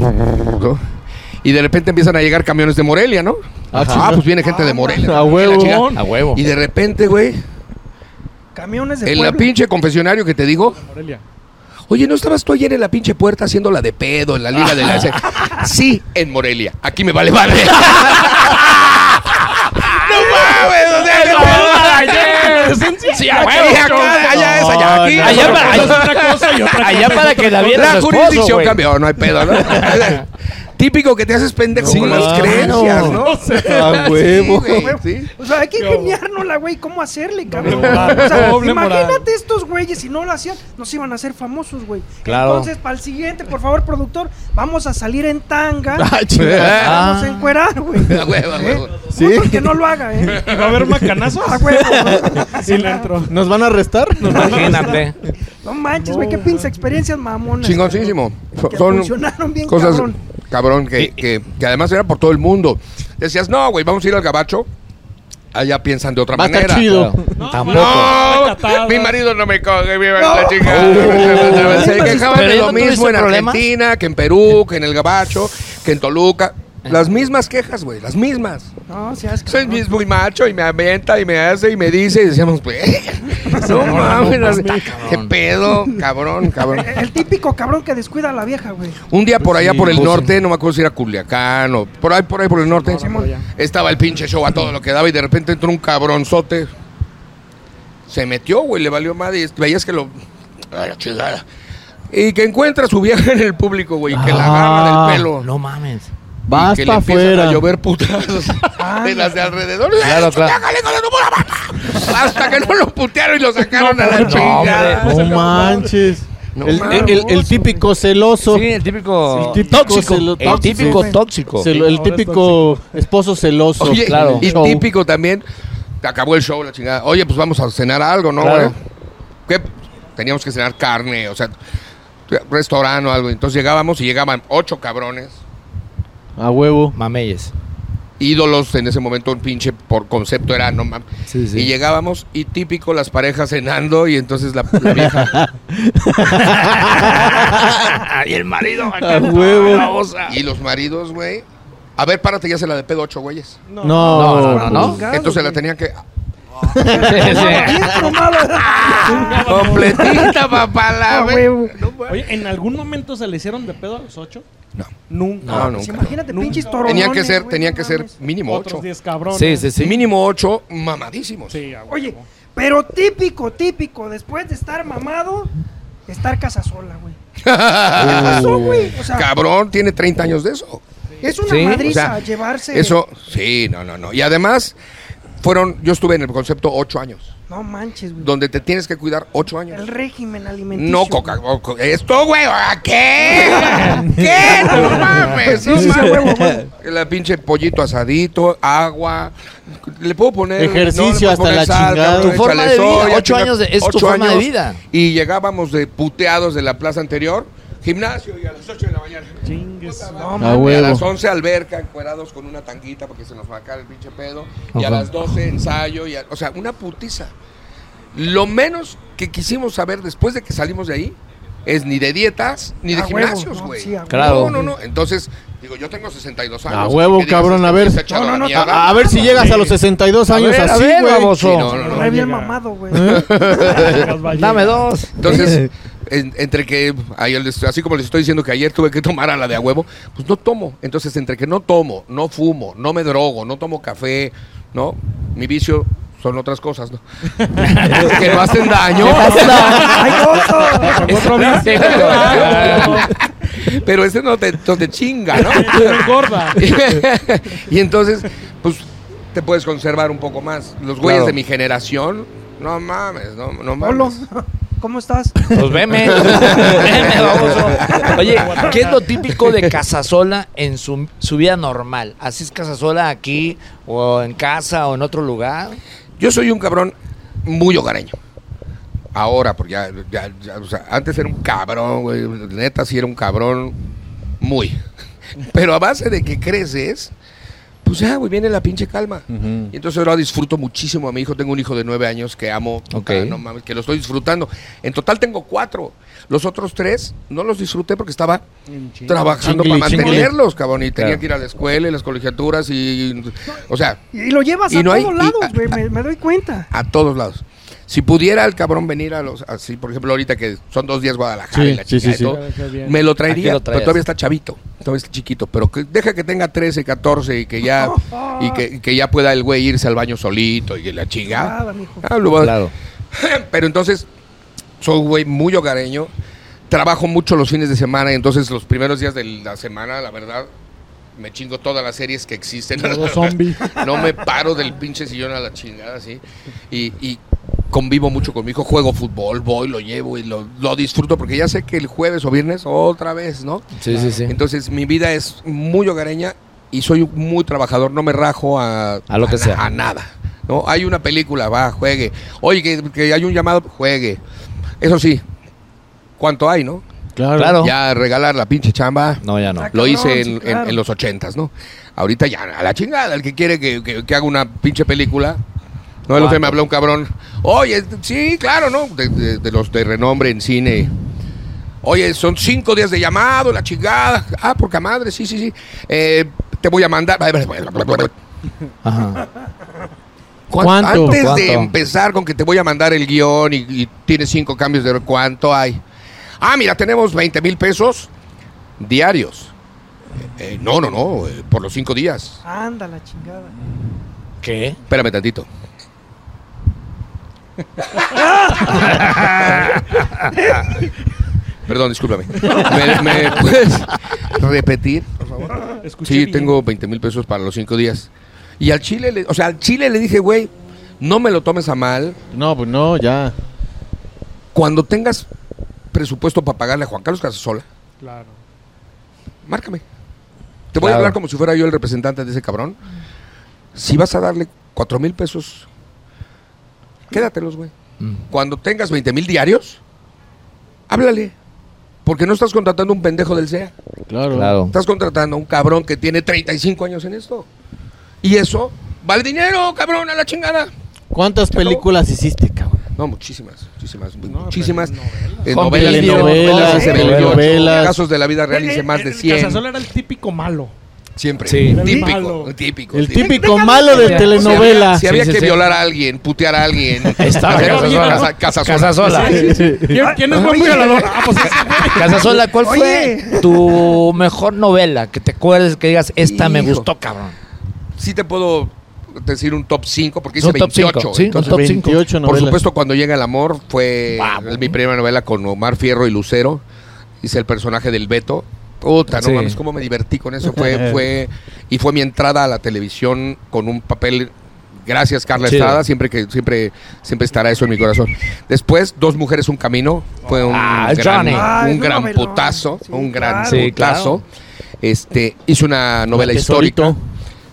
Y de repente empiezan a llegar camiones de Morelia, ¿no? Ajá. Ah, pues viene gente de Morelia. A huevo. La chingada. A huevo. Y de repente, güey, Camiones de en la Puebla. pinche confesionario que te digo, Morelia. oye, ¿no estabas tú ayer en la pinche puerta haciendo la de pedo en la liga de la... sí, en Morelia. Aquí me vale madre. no mames, o sea, Sí, a aquí, huevo. acá, allá es, allá, aquí. Allá para, allá, una cosa y otra allá para que la viera La su esposo, jurisdicción güey. cambió, no hay pedo, ¿no? Típico que te haces pendejo Sí, con las claro. creencias, ¿no? A huevo. Sí, güey, sí. O sea, hay que ingeniárnosla, güey. ¿Cómo hacerle, cabrón? O sea, imagínate moral. estos güeyes, si no lo hacían, nos iban a hacer famosos, güey. Claro. Entonces, para el siguiente, por favor, productor, vamos a salir en tanga. Ah. Vamos a Ah. encuerar, güey. A huevo, a huevo. Sí. Otro que no lo haga, ¿eh? ¿Y va a haber macanazos? A huevo. Sí. ¿Nos van a arrestar? Imagínate. No manches, güey, qué pinche experiencias mamonas. Chingoncísimo. Que Son funcionaron bien, cosas, cabrón. Cabrón, que, que, que además era por todo el mundo. Decías, no, güey, vamos a ir al gabacho. Allá piensan de otra Va manera. chido. Tampoco. No, Catadas. mi marido no me coge, mi No. la chingada. Oh. Se quejaban de ¿ya lo no mismo en problemas? Argentina, que en Perú, que en el Gabacho, que en Toluca. Las mismas quejas, güey, las mismas. No, seas Soy cabrón. muy macho y me avienta y me hace y me dice y decíamos, pues, no mames, qué pedo, cabrón, cabrón. El típico cabrón que descuida a la vieja, güey. Un día por allá Sí, por el pues, norte, no me acuerdo si era Culiacán o por ahí, por ahí por el norte, allá. estaba el pinche show a todo lo que daba y de repente entró un cabronzote. Se metió, güey, le valió madre y veías que lo... Ay, la chingada. Y que encuentra a su vieja en el público, güey, y que la agarra Ah, del pelo. No mames. Para empiezan afuera. a llover putazos de las de alrededor. Claro, claro. ¡Déjale, hijo de tu puta madre! Hasta que no lo putearon y lo sacaron a la no, chingada. hombre. No manches. No el, mames. el- el típico celoso. Sí, el típico, El típico tóxico. celo- el tóxico. típico Sí. tóxico. Celo- el típico esposo celoso. Oye, claro. y Show. típico también, acabó el show, la chingada. Oye, pues vamos a cenar algo, ¿no, Claro. güey? ¿Qué? Teníamos que cenar carne, o sea, restaurante o algo. Entonces llegábamos y llegaban ocho cabrones, A huevo. Mameyes. ídolos en ese momento, un pinche por concepto era, no mames. Sí, sí. Y llegábamos y típico las parejas cenando y entonces la, la vieja y el marido. A huevo. y los maridos, güey, A ver, párate, ya se la de pedo ocho güeyes. No. No, no, no, no. Chingado, Entonces la tenían que. Completita, papá, la Ah. Oye, ¿en algún momento se le hicieron de pedo a los ocho? No. Nunca. No, Pues nunca. imagínate, Nunca. pinches toronones. Tenían que ser, güey, tenían que ser. Otros mínimo ocho. 10 cabrones. Sí, sí, sí. Mínimo ocho, mamadísimos. Sí. Oye, pero típico, típico, después de estar mamado, estar casa sola, güey. ¿Qué pasó, güey? O sea, Cabrón, tiene 30 años de eso. es una Sí, o madriza sea, llevarse. Eso, sí, no, no, no. Y además, fueron, yo estuve en el concepto ocho años, No manches, güey. donde te tienes que cuidar ocho años. El régimen alimenticio. No coca, co- esto, güey, ¿a qué? ¿Qué? No mames, no mames. huevo. La pinche pollito asadito, agua. Le puedo poner Ejercicio hasta poner la sal, chingada. Tu forma de vida, soya, ocho años de- es tu ocho forma de años, vida. Y llegábamos de puteados de la plaza anterior, gimnasio y a las 8 de la mañana. Chingues. No, A las 11 alberca, encuerados con una tanguita porque se nos va a caer el pinche pedo. Y a las 12 ensayo. Y a- o sea, una putiza. Lo menos que quisimos saber después de que salimos de ahí es ni de dietas ni de A gimnasios, no, güey. sí, huevo. Claro. No, no, no. Entonces, digo, yo tengo 62 años. A huevo, cabrón, a ver. No, no, no. A, a ver si llegas a los 62 años ver, así, güey. Sí, no, no, no. Trae bien llega. mamado, güey. Dame dos. Entonces, en- entre que, así como les estoy diciendo que ayer tuve que tomar a la de a huevo, pues no tomo. Entonces, entre que no tomo, no fumo, no me drogo, no tomo café, ¿no? Mi vicio son otras cosas, ¿no? que no hacen daño. ¡Ay, oso! Otro vicio. pero ese no te, no te chinga, ¿no? Engorda. y entonces, pues, te puedes conservar un poco más. Los güeyes Claro. de mi generación, no mames, no, no Polo, mames. ¿Cómo estás? Pues veme. Veme, baboso. Oye, ¿qué es lo típico de Casasola en su, su vida normal? ¿Así es Casasola aquí o en casa o en otro lugar? Yo soy un cabrón muy hogareño. Ahora, porque ya, ya- ya, o sea, antes era un cabrón, güey. Neta, sí era un cabrón muy. Pero a base de que creces, pues ya, güey, viene la pinche calma. Y entonces ahora disfruto muchísimo a mi hijo. Tengo un hijo de nueve años que amo. Ah, no mames, que lo estoy disfrutando. En total tengo cuatro. Los otros tres no los disfruté porque estaba trabajando para mantenerlos, cabrón. Y tenía Claro. que ir a la escuela y las colegiaturas y... O sea, Y lo llevas Y a no todos lados, güey, me, me doy cuenta. a todos lados. Si pudiera el cabrón venir a los, así, por ejemplo, ahorita que son dos días Guadalajara Sí, y la sí, chingada sí, y todo, me lo traería, lo pero todavía está chavito, todavía está chiquito, pero que deja que tenga 13, 14 y que ya y que, y que ya pueda el güey irse al baño solito y que la mijo. Ah, lo va- Claro. Pero entonces soy güey muy hogareño, trabajo mucho los fines de semana y entonces los primeros días de la semana, la verdad, me chingo todas las series que existen. Todo zombie. No me paro del pinche sillón a la chingada, ¿sí? Y, y convivo mucho con mi hijo, juego fútbol, voy, lo llevo y lo, lo disfruto porque ya sé que el jueves o viernes otra vez, ¿no? Sí, sí, sí. Entonces mi vida es muy hogareña y soy muy trabajador, no me rajo a, A lo que sea. a nada. ¿no? Hay una película, va, juegue. Oye, que, que hay un llamado, juegue. Eso sí, ¿cuánto hay, no? Claro. Claro. Ya regalar la pinche chamba. No, ya no. Ah, Lo hice en, en los ochentas, ¿no? Ahorita ya, a la chingada, el que quiere que, que- que haga una pinche película. No, el otro día me habló un cabrón. Oye, sí, claro, ¿no? De, de- de los de renombre en cine. Oye, son cinco días de llamado, la chingada. Ah, porca madre, sí, sí, sí. Eh, te voy a mandar. Ajá. ¿Cuánto? Antes de ¿Cuánto? empezar con que te voy a mandar el guion y, y tienes cinco cambios de cuánto hay. Ah, mira, tenemos 20 mil pesos diarios. Eh, no, no, no, eh, por los cinco días. Anda la chingada. ¿Qué? Espérame tantito. Perdón, discúlpame. ¿Me, me puedes repetir, por favor? Escuché Sí, bien. tengo 20 mil pesos para los cinco días. Y al Chile, le- o sea, al Chile le dije, güey, no me lo tomes a mal. No, pues no, ya. Cuando tengas presupuesto para pagarle a Juan Carlos Casasola, Claro. márcame. Te voy a Claro. hablar como si fuera yo el representante de ese cabrón. Si vas a darle cuatro mil pesos, quédatelos, güey. Mm. Cuando tengas 20 mil diarios, háblale. Porque no estás contratando un pendejo del SEA. Claro. Claro. Estás contratando a un cabrón que tiene 35 años en esto. Y eso vale dinero, cabrón, a la chingada. ¿Cuántas acabó. películas hiciste, cabrón? No, muchísimas, muchísimas, No, muchísimas. Eh, novelas, novelas, hice telenovelas. 28, casos de la vida real hice más de el 100. Casasola era el típico malo. Siempre. Sí. El Típico, malo. típico. El típico. malo de que- Si había- telenovela. Si había Sí, que sí. violar a alguien, putear a alguien. Estaba Casasola. casa- Casasola. Casasola. ¿Quién, quién es buen violador? Ah, pues. Casasola, ¿cuál fue tu mejor novela? Que te acuerdes, que digas, esta me gustó, cabrón. Sí te puedo decir un top 5 porque hice Un top 28. cinco, sí, un entonces, top cinco. 28 Por novelas. supuesto, cuando llega el amor fue Wow. mi primera novela con Omar Fierro y Lucero. Hice el personaje del Beto. Puta, no Sí. mames, cómo me divertí con eso. Fue, fue, y fue mi entrada a la televisión con un papel. Gracias, Carla Chido. Estrada. Siempre que siempre, siempre estará eso en mi corazón. Después, Dos Mujeres, un Camino. Fue un Ah, gran, Johnny. Ah, es un gran putazo. Sí, un gran claro. Sí, putazo. Este, hice una novela histórica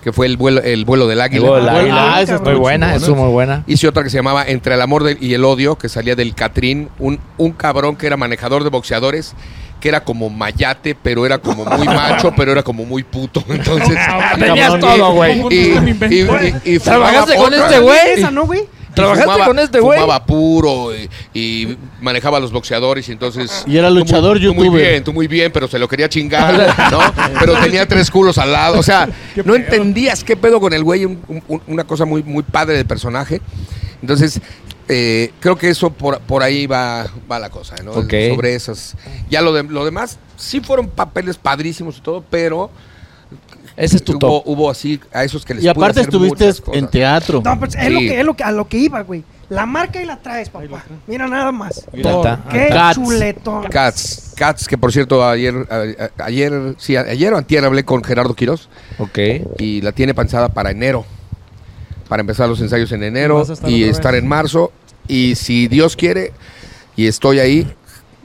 que fue el vuelo, el vuelo del águila. Luego la Ah, águila. esa está muy buena, es muy buena. Hice otra que se llamaba Entre el amor del- y el odio, que salía del Catrín, un, un cabrón que era manejador de boxeadores, que era como mayate, pero era como muy macho, pero era como muy puto. Entonces, Tenías cabrón, todo, y- güey. Y, y- invento. y- y ¿Trabajaste con este güey? Esa, ¿no, güey? ¿Trabajaste fumaba- con este güey? Fumaba puro y, y manejaba a los boxeadores y entonces... Y era tú muy- luchador, tú Muy youtuber. bien, tú muy bien, pero se lo quería chingar, ¿no? Pero tenía tres culos al lado. O sea, no entendías qué pedo con el güey. un- un- una cosa muy, muy padre del personaje. Entonces, eh, creo que eso por, por ahí va, va la cosa, ¿no? Sobre esas. Ya lo, de, lo demás, sí fueron papeles padrísimos y todo, pero Ese es tu hubo, top. hubo así a esos que les Y aparte hacer estuviste en teatro. No, pues es, Sí. lo que, es lo que, a lo que iba, güey. La marca y la traes, papá. Mira nada más. Qué Cats. chuletón. Cats, Cats, que por cierto ayer, a- a- ayer, sí, ayer o antier hablé con Gerardo Quirós Ok. y la tiene pensada para enero. Para empezar los ensayos en enero estar y otra estar vez. en marzo. Y si Dios quiere, y estoy ahí,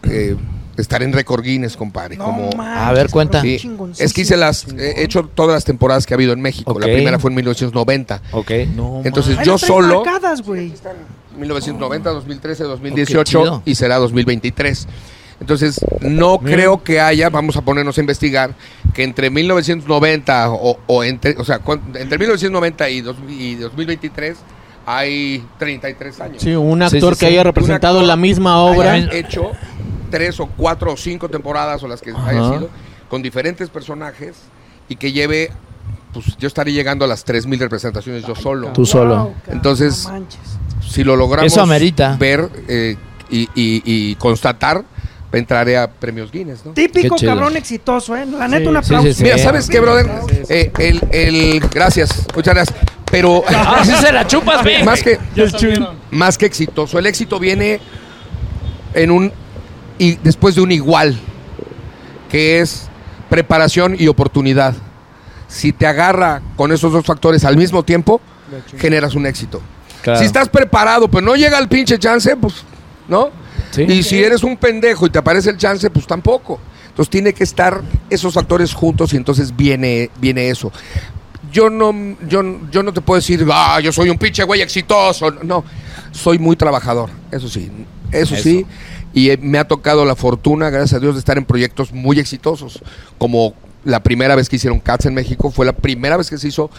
eh, estaré en Record Guinness, compadre. No como, manches, A ver, cuenta. Sí, es que hice las, he hecho todas las temporadas que ha habido en México. Ok. La primera fue en 1990. Ok. No, Entonces Ahí yo solo, marcadas, güey. 1990, 2013, Oh, qué 2018 chido. y será 2023. Entonces, no Mira. creo que haya, vamos a ponernos a investigar, que entre 1990 o, o entre, o sea, entre 1990 y, dos- y 2023 hay 33 años. Sí, un Sí, actor sí, que sí. haya representado la misma obra. haya hecho tres o cuatro o cinco temporadas o las que haya sido con diferentes personajes y que lleve, pues yo estaré llegando a las 3.000 representaciones yo solo. Tú solo. Entonces, no manches. Si lo logramos Eso amerita. ver eh, y, y- y constatar, entraré a premios Guinness, ¿no? Típico cabrón exitoso, ¿eh? La neta, Sí, un aplauso. sí, sí. Mira, ¿sabes qué, brother? Eh, el, el- gracias, muchas gracias. Pero Ah, sí se la chupas bien. más que más que exitoso, el éxito viene en un y después de un igual, que es preparación y oportunidad. Si te agarra con esos dos factores al mismo tiempo, generas un éxito. Claro. Si estás preparado, pero no llega el pinche chance, pues, ¿no? Sí. Y si eres un pendejo y te aparece el chance, pues tampoco. Entonces tiene que estar esos factores juntos y entonces viene, viene eso. Yo no, yo, yo no te puedo decir, ah, yo soy un pinche güey exitoso. No, soy muy trabajador, eso sí, eso, Eso. sí. Y eh, me ha tocado la fortuna, gracias a Dios, de estar en proyectos muy exitosos. Como la primera vez que hicieron Cats en México, fue la primera vez que se hizo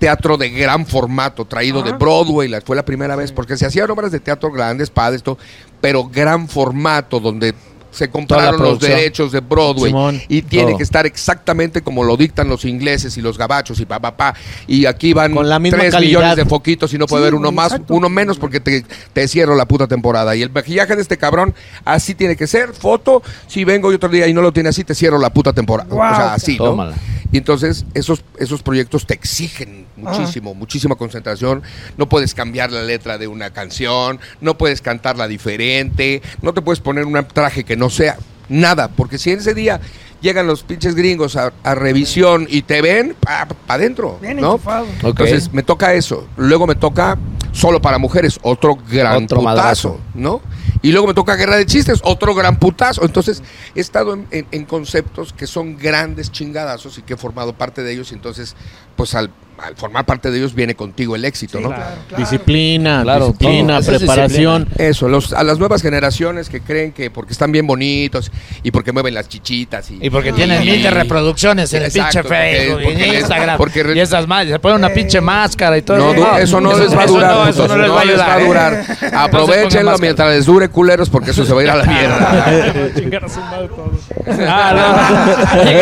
teatro de gran formato, traído de Ajá. Broadway, la- fue la primera vez, porque se hacían obras de teatro grandes, padres, todo, pero gran formato, donde se compraron los derechos de Broadway Simón, y tiene todo. que estar exactamente como lo dictan los ingleses y los gabachos y pa pa pa y aquí van Con la misma 3 calidad. millones de foquitos y no puede Sí, haber uno más, exacto. uno menos porque te, te cierro la puta temporada y el maquillaje de este cabrón así tiene que ser, foto, si vengo y otro día y no lo tiene así te cierro la puta temporada, o sea, así, ¿no? Y entonces esos, esos proyectos te exigen muchísimo, muchísima concentración. No puedes cambiar la letra de una canción, no puedes cantarla diferente, no te puedes poner un traje que no sea nada, porque si en ese día llegan los pinches gringos a, a revisión y te ven, para adentro, Bien ¿no? Entonces me toca eso. Luego me toca solo para mujeres, otro gran Otro putazo, madrazo. ¿no? Y luego me toca guerra de chistes, otro gran putazo. Entonces he estado en, en- en conceptos que son grandes chingadazos y que he formado parte de ellos. Y entonces, pues al, al formar parte de ellos viene contigo el éxito, ¿no? Claro, claro. Disciplina, Claro, disciplina, todo. Eso preparación. Eso, los- a las nuevas generaciones que creen que porque están bien bonitos y porque mueven las chichitas y, Y porque tienen mil de reproducciones en el pinche Facebook porque- y Instagram. porque re- y esas madres, se ponen una pinche máscara y todo. No, du- eso no les va a eso durar. no, eso no les va a. ¿eh? durar. Aprovechenlo mientras les dure culeros porque eso se va a ir a la mierda. Chingar a su madre todos. Ah,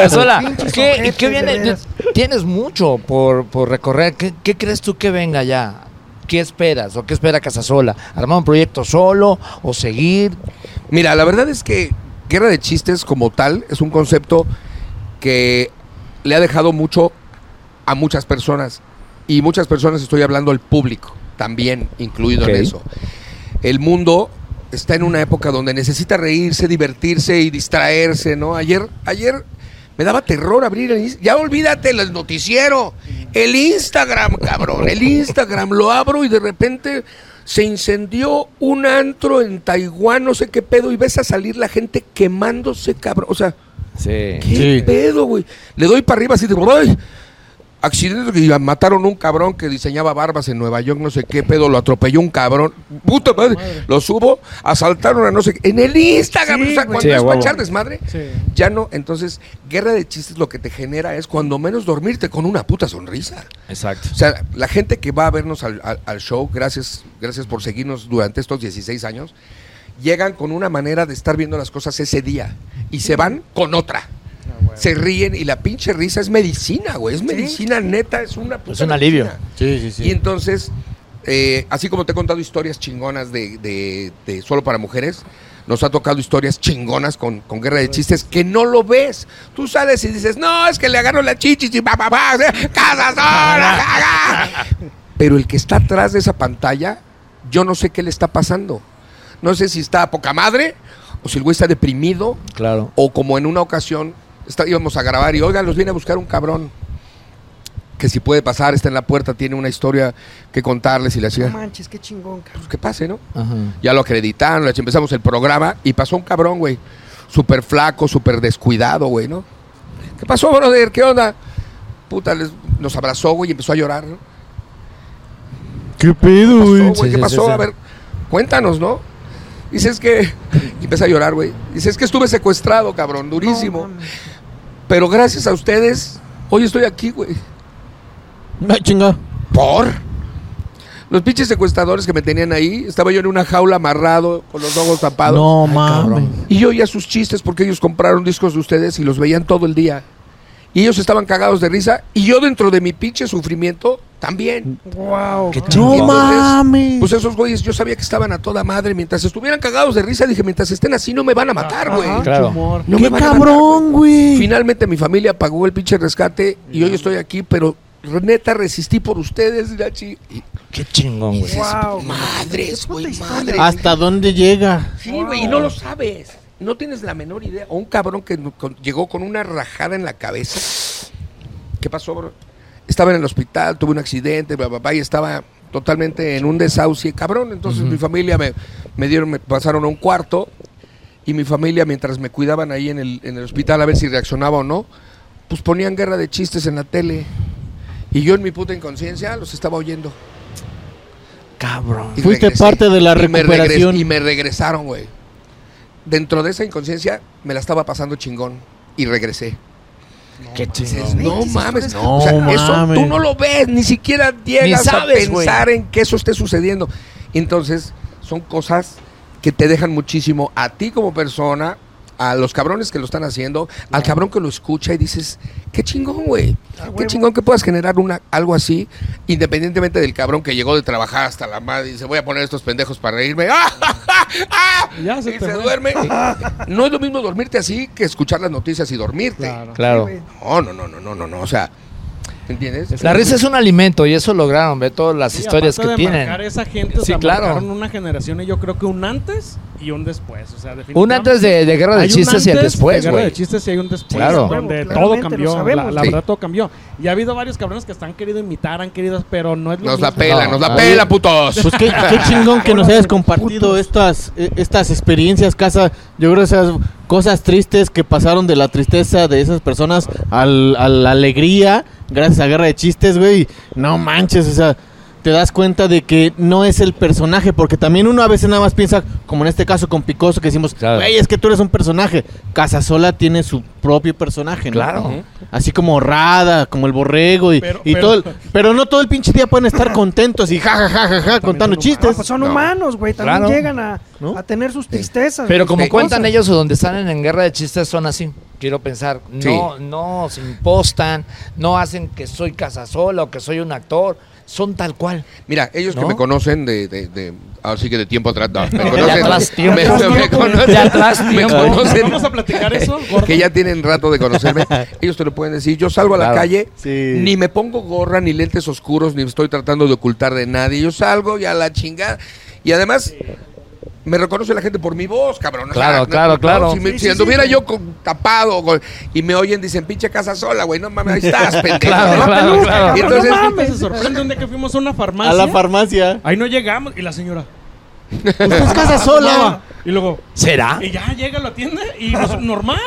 no. Sola. ¿Qué, viene? Tienes mucho por, por recorrer. ¿Qué, qué crees tú que venga ya? ¿Qué esperas? ¿O qué espera Casasola? ¿Armar un proyecto solo o seguir? Mira, la verdad es que Guerra de Chistes como tal es un concepto que le ha dejado mucho a muchas personas. Y muchas personas estoy hablando al público, también incluido en eso. El mundo está en una época donde necesita reírse, divertirse y distraerse, ¿no? Ayer, ayer me daba terror abrir el Inst- Ya olvídate el noticiero. El Instagram, cabrón. El Instagram lo abro y de repente se incendió un antro en Taiwán, no sé qué pedo, y ves a salir la gente quemándose, cabrón. O sea, Sí. ¿qué Sí. pedo, güey? Le doy para arriba así de, ¡ay! Accidente que mataron un cabrón que diseñaba barbas en Nueva York, no sé qué pedo, lo atropelló un cabrón. Puta madre, lo subo, asaltaron a no sé qué. En el Instagram, Sí, o sea, cuando Sí, es para echar desmadre, Sí. ya no. Entonces, guerra de chistes lo que te genera es cuando menos dormirte con una puta sonrisa. Exacto. O sea, la gente que va a vernos al, al- al show, gracias, gracias por seguirnos durante estos 16 años, llegan con una manera de estar viendo las cosas ese día y se van con otra. Se ríen y la pinche risa es medicina, güey. Es medicina neta, es una puta Es un alivio. medicina. Sí, sí, Y entonces, eh, así como te he contado historias chingonas de, de- de solo para mujeres, nos ha tocado historias chingonas con, con guerra de chistes que no lo ves. Tú sales y dices, no, es que le agarro la chichis y pa, pa, pa, casa sola. ja, ja". Pero el que está atrás de esa pantalla, yo no sé qué le está pasando. No sé si está a poca madre o si el güey está deprimido Claro. o como en una ocasión está- íbamos a grabar y, oigan, los viene a buscar un cabrón que si puede pasar, está en la puerta, tiene una historia que contarles y le No hacía, manches, qué chingón, cabrón. pues que pase, ¿no? Ajá. Ya lo acreditaron, le empezamos el programa y pasó un cabrón, güey, súper flaco, súper descuidado, güey, ¿no? ¿Qué pasó, brother? ¿Qué onda? Puta, les- nos abrazó, güey, y empezó a llorar, ¿no? ¿Qué pedo, pasó, güey? güey? Sí, ¿Qué sí, pasó? sí, sí. A ver, cuéntanos, ¿no? Dices que... Y empieza a llorar, güey. Dices que estuve secuestrado, cabrón, durísimo. No. Pero gracias a ustedes, hoy estoy aquí, güey. Ah, chinga. ¿Por? Los pinches secuestradores que me tenían ahí, estaba yo en una jaula amarrado, con los ojos tapados. No Ay, mames. Y yo oía sus chistes porque ellos compraron discos de ustedes y los veían todo el día. Y ellos estaban cagados de risa. Y yo dentro de mi pinche sufrimiento, también. Wow. Qué. No mames. Pues esos güeyes, yo sabía que estaban a toda madre. Mientras estuvieran cagados de risa, dije, mientras estén así no me van a matar, güey. Claro. No ¡Qué me van a matar, cabrón, güey! Finalmente mi familia pagó el pinche rescate y hoy estoy aquí, pero neta resistí por ustedes, Nachi. Qué chingón, güey. Wow. madres, güey, madres. ¿Hasta dónde llega? Sí, güey, y no lo sabes. No tienes la menor idea. O un cabrón que llegó con una rajada en la cabeza. ¿Qué pasó, bro? Estaba en el hospital, tuve un accidente, bla, bla, bla, y estaba totalmente en un desahucio, cabrón. Entonces mi familia me, me dieron, me pasaron a un cuarto y mi familia, mientras me cuidaban ahí en el, en el hospital a ver si reaccionaba o no, pues ponían guerra de chistes en la tele. Y yo en mi puta inconsciencia los estaba oyendo. Cabrón. Y Fuiste regresé. parte de la Y me regres- recuperación. y me regresaron, güey. Dentro de esa inconsciencia me la estaba pasando chingón y regresé. Qué Dices, no mames. No o sea, eso mames. tú no lo ves, ni siquiera llegas sabes, a pensar en que eso esté sucediendo. Entonces, son cosas que te dejan muchísimo a ti como persona, a los cabrones que lo están haciendo, al cabrón que lo escucha y dices, qué chingón, güey. Qué huevo. chingón que puedas generar una, algo así, independientemente del cabrón que llegó de trabajar hasta la madre y dice, voy a poner estos pendejos para reírme. ¡Ah, ja, ja, ah! Ya se y se duerme. No es lo mismo dormirte así que escuchar las noticias y dormirte. Claro. Claro. No, no, no, no, no, no, no. O sea, ¿entiendes? La risa es un alimento y eso lograron, ve todas las Sí, historias que de tienen. esa gente, o Sí, sea, claro. marcaron una generación y yo creo que un antes y un después. O sea, Un antes de, de Guerra de Chistes y el antes después, de Guerra de chistes y hay un después. Claro. Donde Claro, todo cambió. sabemos. La, la Sí. verdad, todo cambió. Y ha habido varios cabrones que están querido imitar, han querido, pero no es lo Nos la pela, No, nos la pela, putos. Pues qué, qué chingón que nos hayas compartido putos. estas, eh, estas experiencias, casa. Yo creo esas cosas tristes que pasaron de la tristeza de esas personas al- a la alegría, gracias a Guerra de Chistes, güey. No manches, o sea, te das cuenta de que no es el personaje, porque también uno a veces nada más piensa, como en este caso con Picoso, que decimos, Claro. güey, es que tú eres un personaje. Casasola tiene su propio personaje, ¿no? Claro. Así como Rada, como el borrego y, Pero- y pero- todo el- pero no todo el pinche día pueden estar contentos y ja ja ja ja, ja contando son chistes. Ah, pues son No. humanos, güey. También Claro. llegan a, ¿No? a tener sus tristezas. Pero como cuentan cosas. ellos o donde están en, en Guerra de Chistes son así. quiero pensar. Sí. No, no se impostan, no hacen que soy casasola o que soy un actor. Son tal cual. Mira, ellos que me conocen de, de, de- así que de tiempo atrás, no, me De conocen, atrás tiempo. me, me conocen, De atrás me conocen, ¿Vamos a platicar eso, gordo? que ya tienen rato de conocerme, ellos te lo pueden decir. Yo salgo a la calle, Sí. ni me pongo gorra, ni lentes oscuros, ni estoy tratando de ocultar de nadie. Yo salgo y a la chingada. Y además, me reconoce la gente por mi voz, cabrón. O sea, Claro, no- claro, claro. Si, me- Sí, si sí, anduviera sí. yo con, tapado con- y me oyen, dicen, pinche casa sola, güey. No mames, ahí estás, pendejo. Claro, ¿no? claro, peluca, claro. cabrón, Y entonces- no mames. se sorprende un día que fuimos a una farmacia. A la farmacia. Ahí no llegamos y la señora. Usted es casa sola. Y luego, ¿Será? y ya llega a la tienda y nos- normal.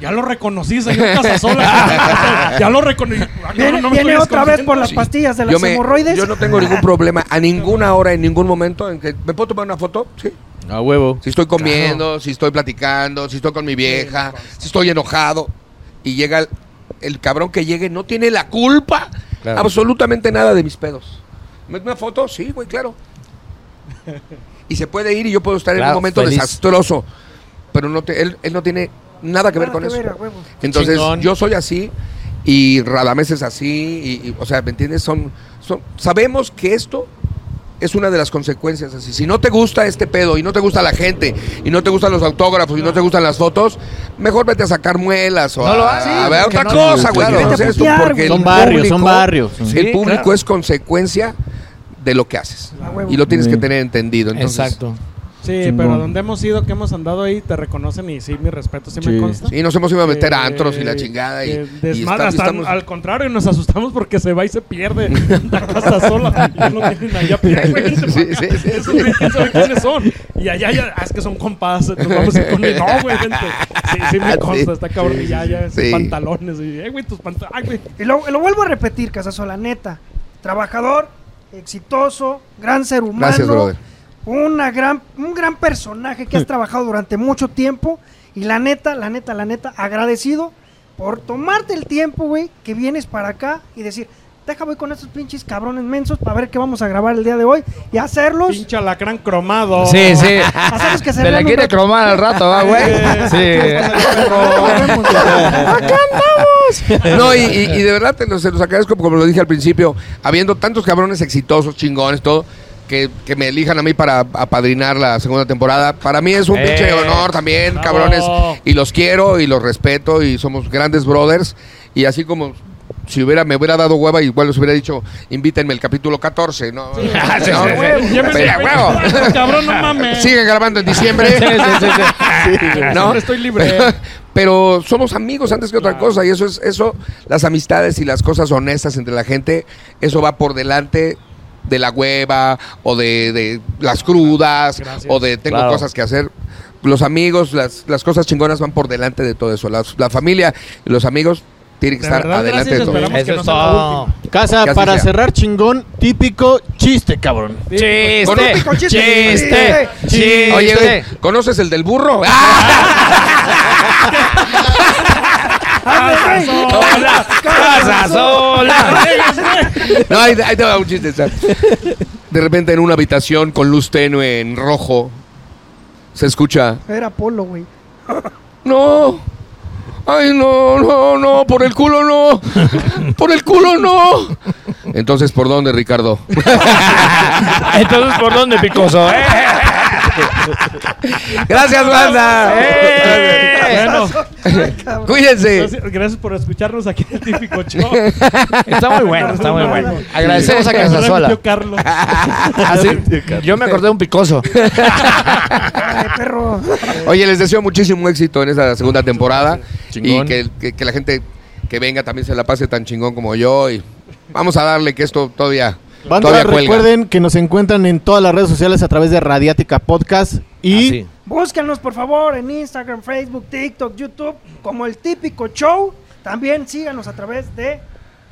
Ya lo reconocí, señor Casasola. ya lo reconocí. Viene, no, viene otra vez por las pastillas de las Yo, me- hemorroides. yo no tengo ningún problema a ninguna hora, en ningún momento en que me puedo tomar una foto, sí. A huevo. Si estoy comiendo, si estoy platicando, si estoy con mi vieja, si estoy enojado y llega el, el cabrón que llegue, no tiene la culpa Claro. absolutamente nada de mis pedos. ¿Me una foto? Sí, güey, claro. Y se puede ir y yo puedo estar en un momento feliz. desastroso, pero no te- él, él no tiene nada que ver con que eso. ver. Entonces, Chingón. yo soy así y Radamés es así, y, y, o sea, ¿me entiendes? Son, son, sabemos que esto es una de las consecuencias así. Si no te gusta este pedo y no te gusta la gente y no te gustan los autógrafos y no te gustan las fotos, mejor vete a sacar muelas o No a, lo a ver porque otra no- cosa, güey. claro. porque Son barrios, son público- barrios. El público claro. es consecuencia de lo que haces. Y lo tienes Sí. que tener entendido. Entonces, Exacto. Sí, Chingón. pero donde hemos ido, que hemos andado ahí, te reconocen y sí, mi respeto, sí, Sí. me consta. Sí, nos hemos ido a meter a Eh, antros y la chingada. Y, y está- hasta estamos- al contrario, nos asustamos porque se va y se pierde la casa sola. Ya lo tienen allá. Vente Sí, sí, sí, Esos güey, quién sabe quiénes son. Y allá ya, ah, es que son compas. Nos vamos a ir con. No, güey, vente. Sí, sí me consta, Sí. está cabrón. Y ya, ya, sus pantalones. Y, eh, güey, tus pantalones. Ay, güey. Y lo, lo vuelvo a repetir, Casasola, neta. Trabajador, exitoso, gran ser humano. Gracias, brother. Una gran, un gran personaje que has trabajado durante mucho tiempo. Y la neta, la neta, la neta, agradecido por tomarte el tiempo, güey, que vienes para acá y decir, deja voy con estos pinches cabrones mensos para ver qué vamos a grabar el día de hoy y hacerlos. Pinche alacrán cromado. Sí, sí. Hacemos que se Se un quiere rato. cromar al rato, ¿va, güey? Sí. Acá andamos. No, y, de verdad te se los agradezco, como lo dije al principio, habiendo tantos cabrones exitosos, chingones, todo, que, que me elijan a mí para apadrinar la segunda temporada. Para mí es un Eh, pinche honor también, bravo. cabrones, y los quiero y los respeto y somos grandes brothers. Y así como si hubiera me hubiera dado hueva, igual les hubiera dicho, invítenme el capítulo 14, ¿no? sí, No, sí, sí. Ya me pero, huevo. Cabrón, no mames. Sigue grabando en diciembre. Sí, sí, sí, sí. ¿no? Estoy libre. Pero somos amigos antes que otra cosa y eso es eso las amistades y las cosas honestas entre la gente, eso va por delante de la hueva o de, de las crudas Gracias. o de tengo Claro. cosas que hacer. Los amigos, las, las cosas chingonas van por delante de todo eso. Las- la familia y los amigos tienen que De estar verdad, adelante gracias, de todo. Eso que no la todo. Casa, para sea. cerrar chingón, típico chiste, cabrón. Chiste, Con un pico chiste. chiste, chiste. Oye, ¿conoces el del burro? Ándale, güey. Hola, casa sola. No, ahí, ahí te va un chiste. ¿sabes? De repente en una habitación con luz tenue en rojo se escucha Era Polo, güey. No. Ay, no, no, no, por el culo no. Por el culo no. Entonces, ¿por dónde, Ricardo? Entonces, ¿por dónde, Picoso? eh? Gracias, banda. ¡Eh! Bueno. Cuídense. gracias, por escucharnos aquí en el típico show. Está muy bueno, está muy bueno. Agradecemos a Casasola. Carlos. Yo me acordé de un Picoso. Perro. Oye, les deseo muchísimo éxito en esta segunda temporada. Y que, que- que la gente que venga también se la pase tan chingón como yo. Y vamos a darle que esto todavía, Banda, todavía cuelga. recuerden que nos encuentran en todas las redes sociales a través de Radiática Podcast y Así. Búscanos, por favor, en Instagram, Facebook, TikTok, YouTube, como el típico show. También síganos a través de.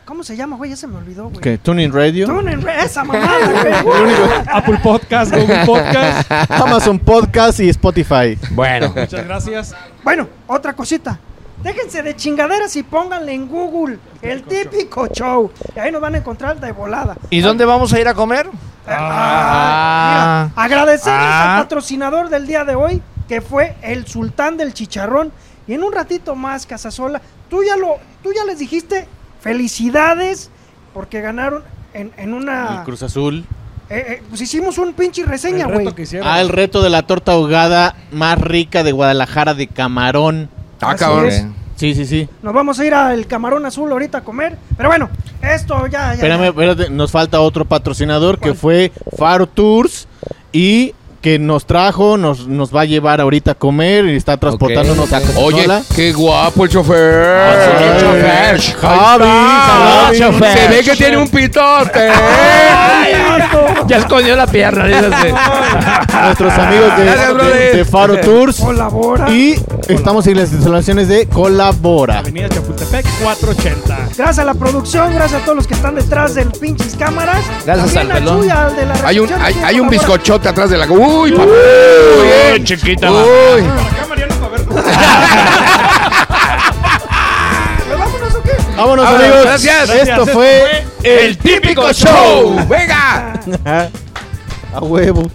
¿Cómo se llama, güey? Ya se me olvidó, güey. que Tuning Radio, Tunen, güey, esa mamada, güey. Apple Podcast, Google Podcast. Amazon Podcast y Spotify. Bueno, Muchas gracias. Bueno, otra cosita. Déjense de chingaderas y pónganle en Google el típico show. Y ahí nos van a encontrar de volada. ¿y dónde vamos a ir a comer? Ah, mira, agradecerles Ah. al patrocinador del día de hoy, que fue el sultán del chicharrón, Y en un ratito más, Casasola, tú ya lo, tú ya les dijiste felicidades porque ganaron en, en El una. Cruz Azul. eh, eh, pues hicimos un pinche reseña, El güey. Ah, el reto de la torta ahogada más rica de Guadalajara de camarón. Ah, cabrón. Sí, sí, sí. Nos vamos a ir al camarón azul ahorita a comer. Pero bueno, esto ya. ya Espérame, ya. espérate, nos falta otro patrocinador que fue Faro Tours y que nos trajo, nos, nos va a llevar ahorita a comer y está transportándonos a Oye, qué guapo el chofer. Ay, el chofer. Javi, Ah, Javi. Se ve que tiene un pitote. Ya escondió la pierna. dice. Nuestros amigos de, Gracias, de- brother. de Faro Tours. Colabora. Y estamos en las instalaciones de Colabora. Avenida Chapultepec 480. Gracias a la producción, gracias a todos los que están detrás del pinches cámaras. Gracias También al a pelón. Chuy, al de la Hay un, hay, hay un bizcochote atrás de la. Uy, papá. Muy bien. chiquita. Uy. Acá Mariano para ver. ¿Pero vámonos o qué? Vámonos, Vámonos, amigos. gracias. Esto Gracias, fue El típico show. Venga. a huevo.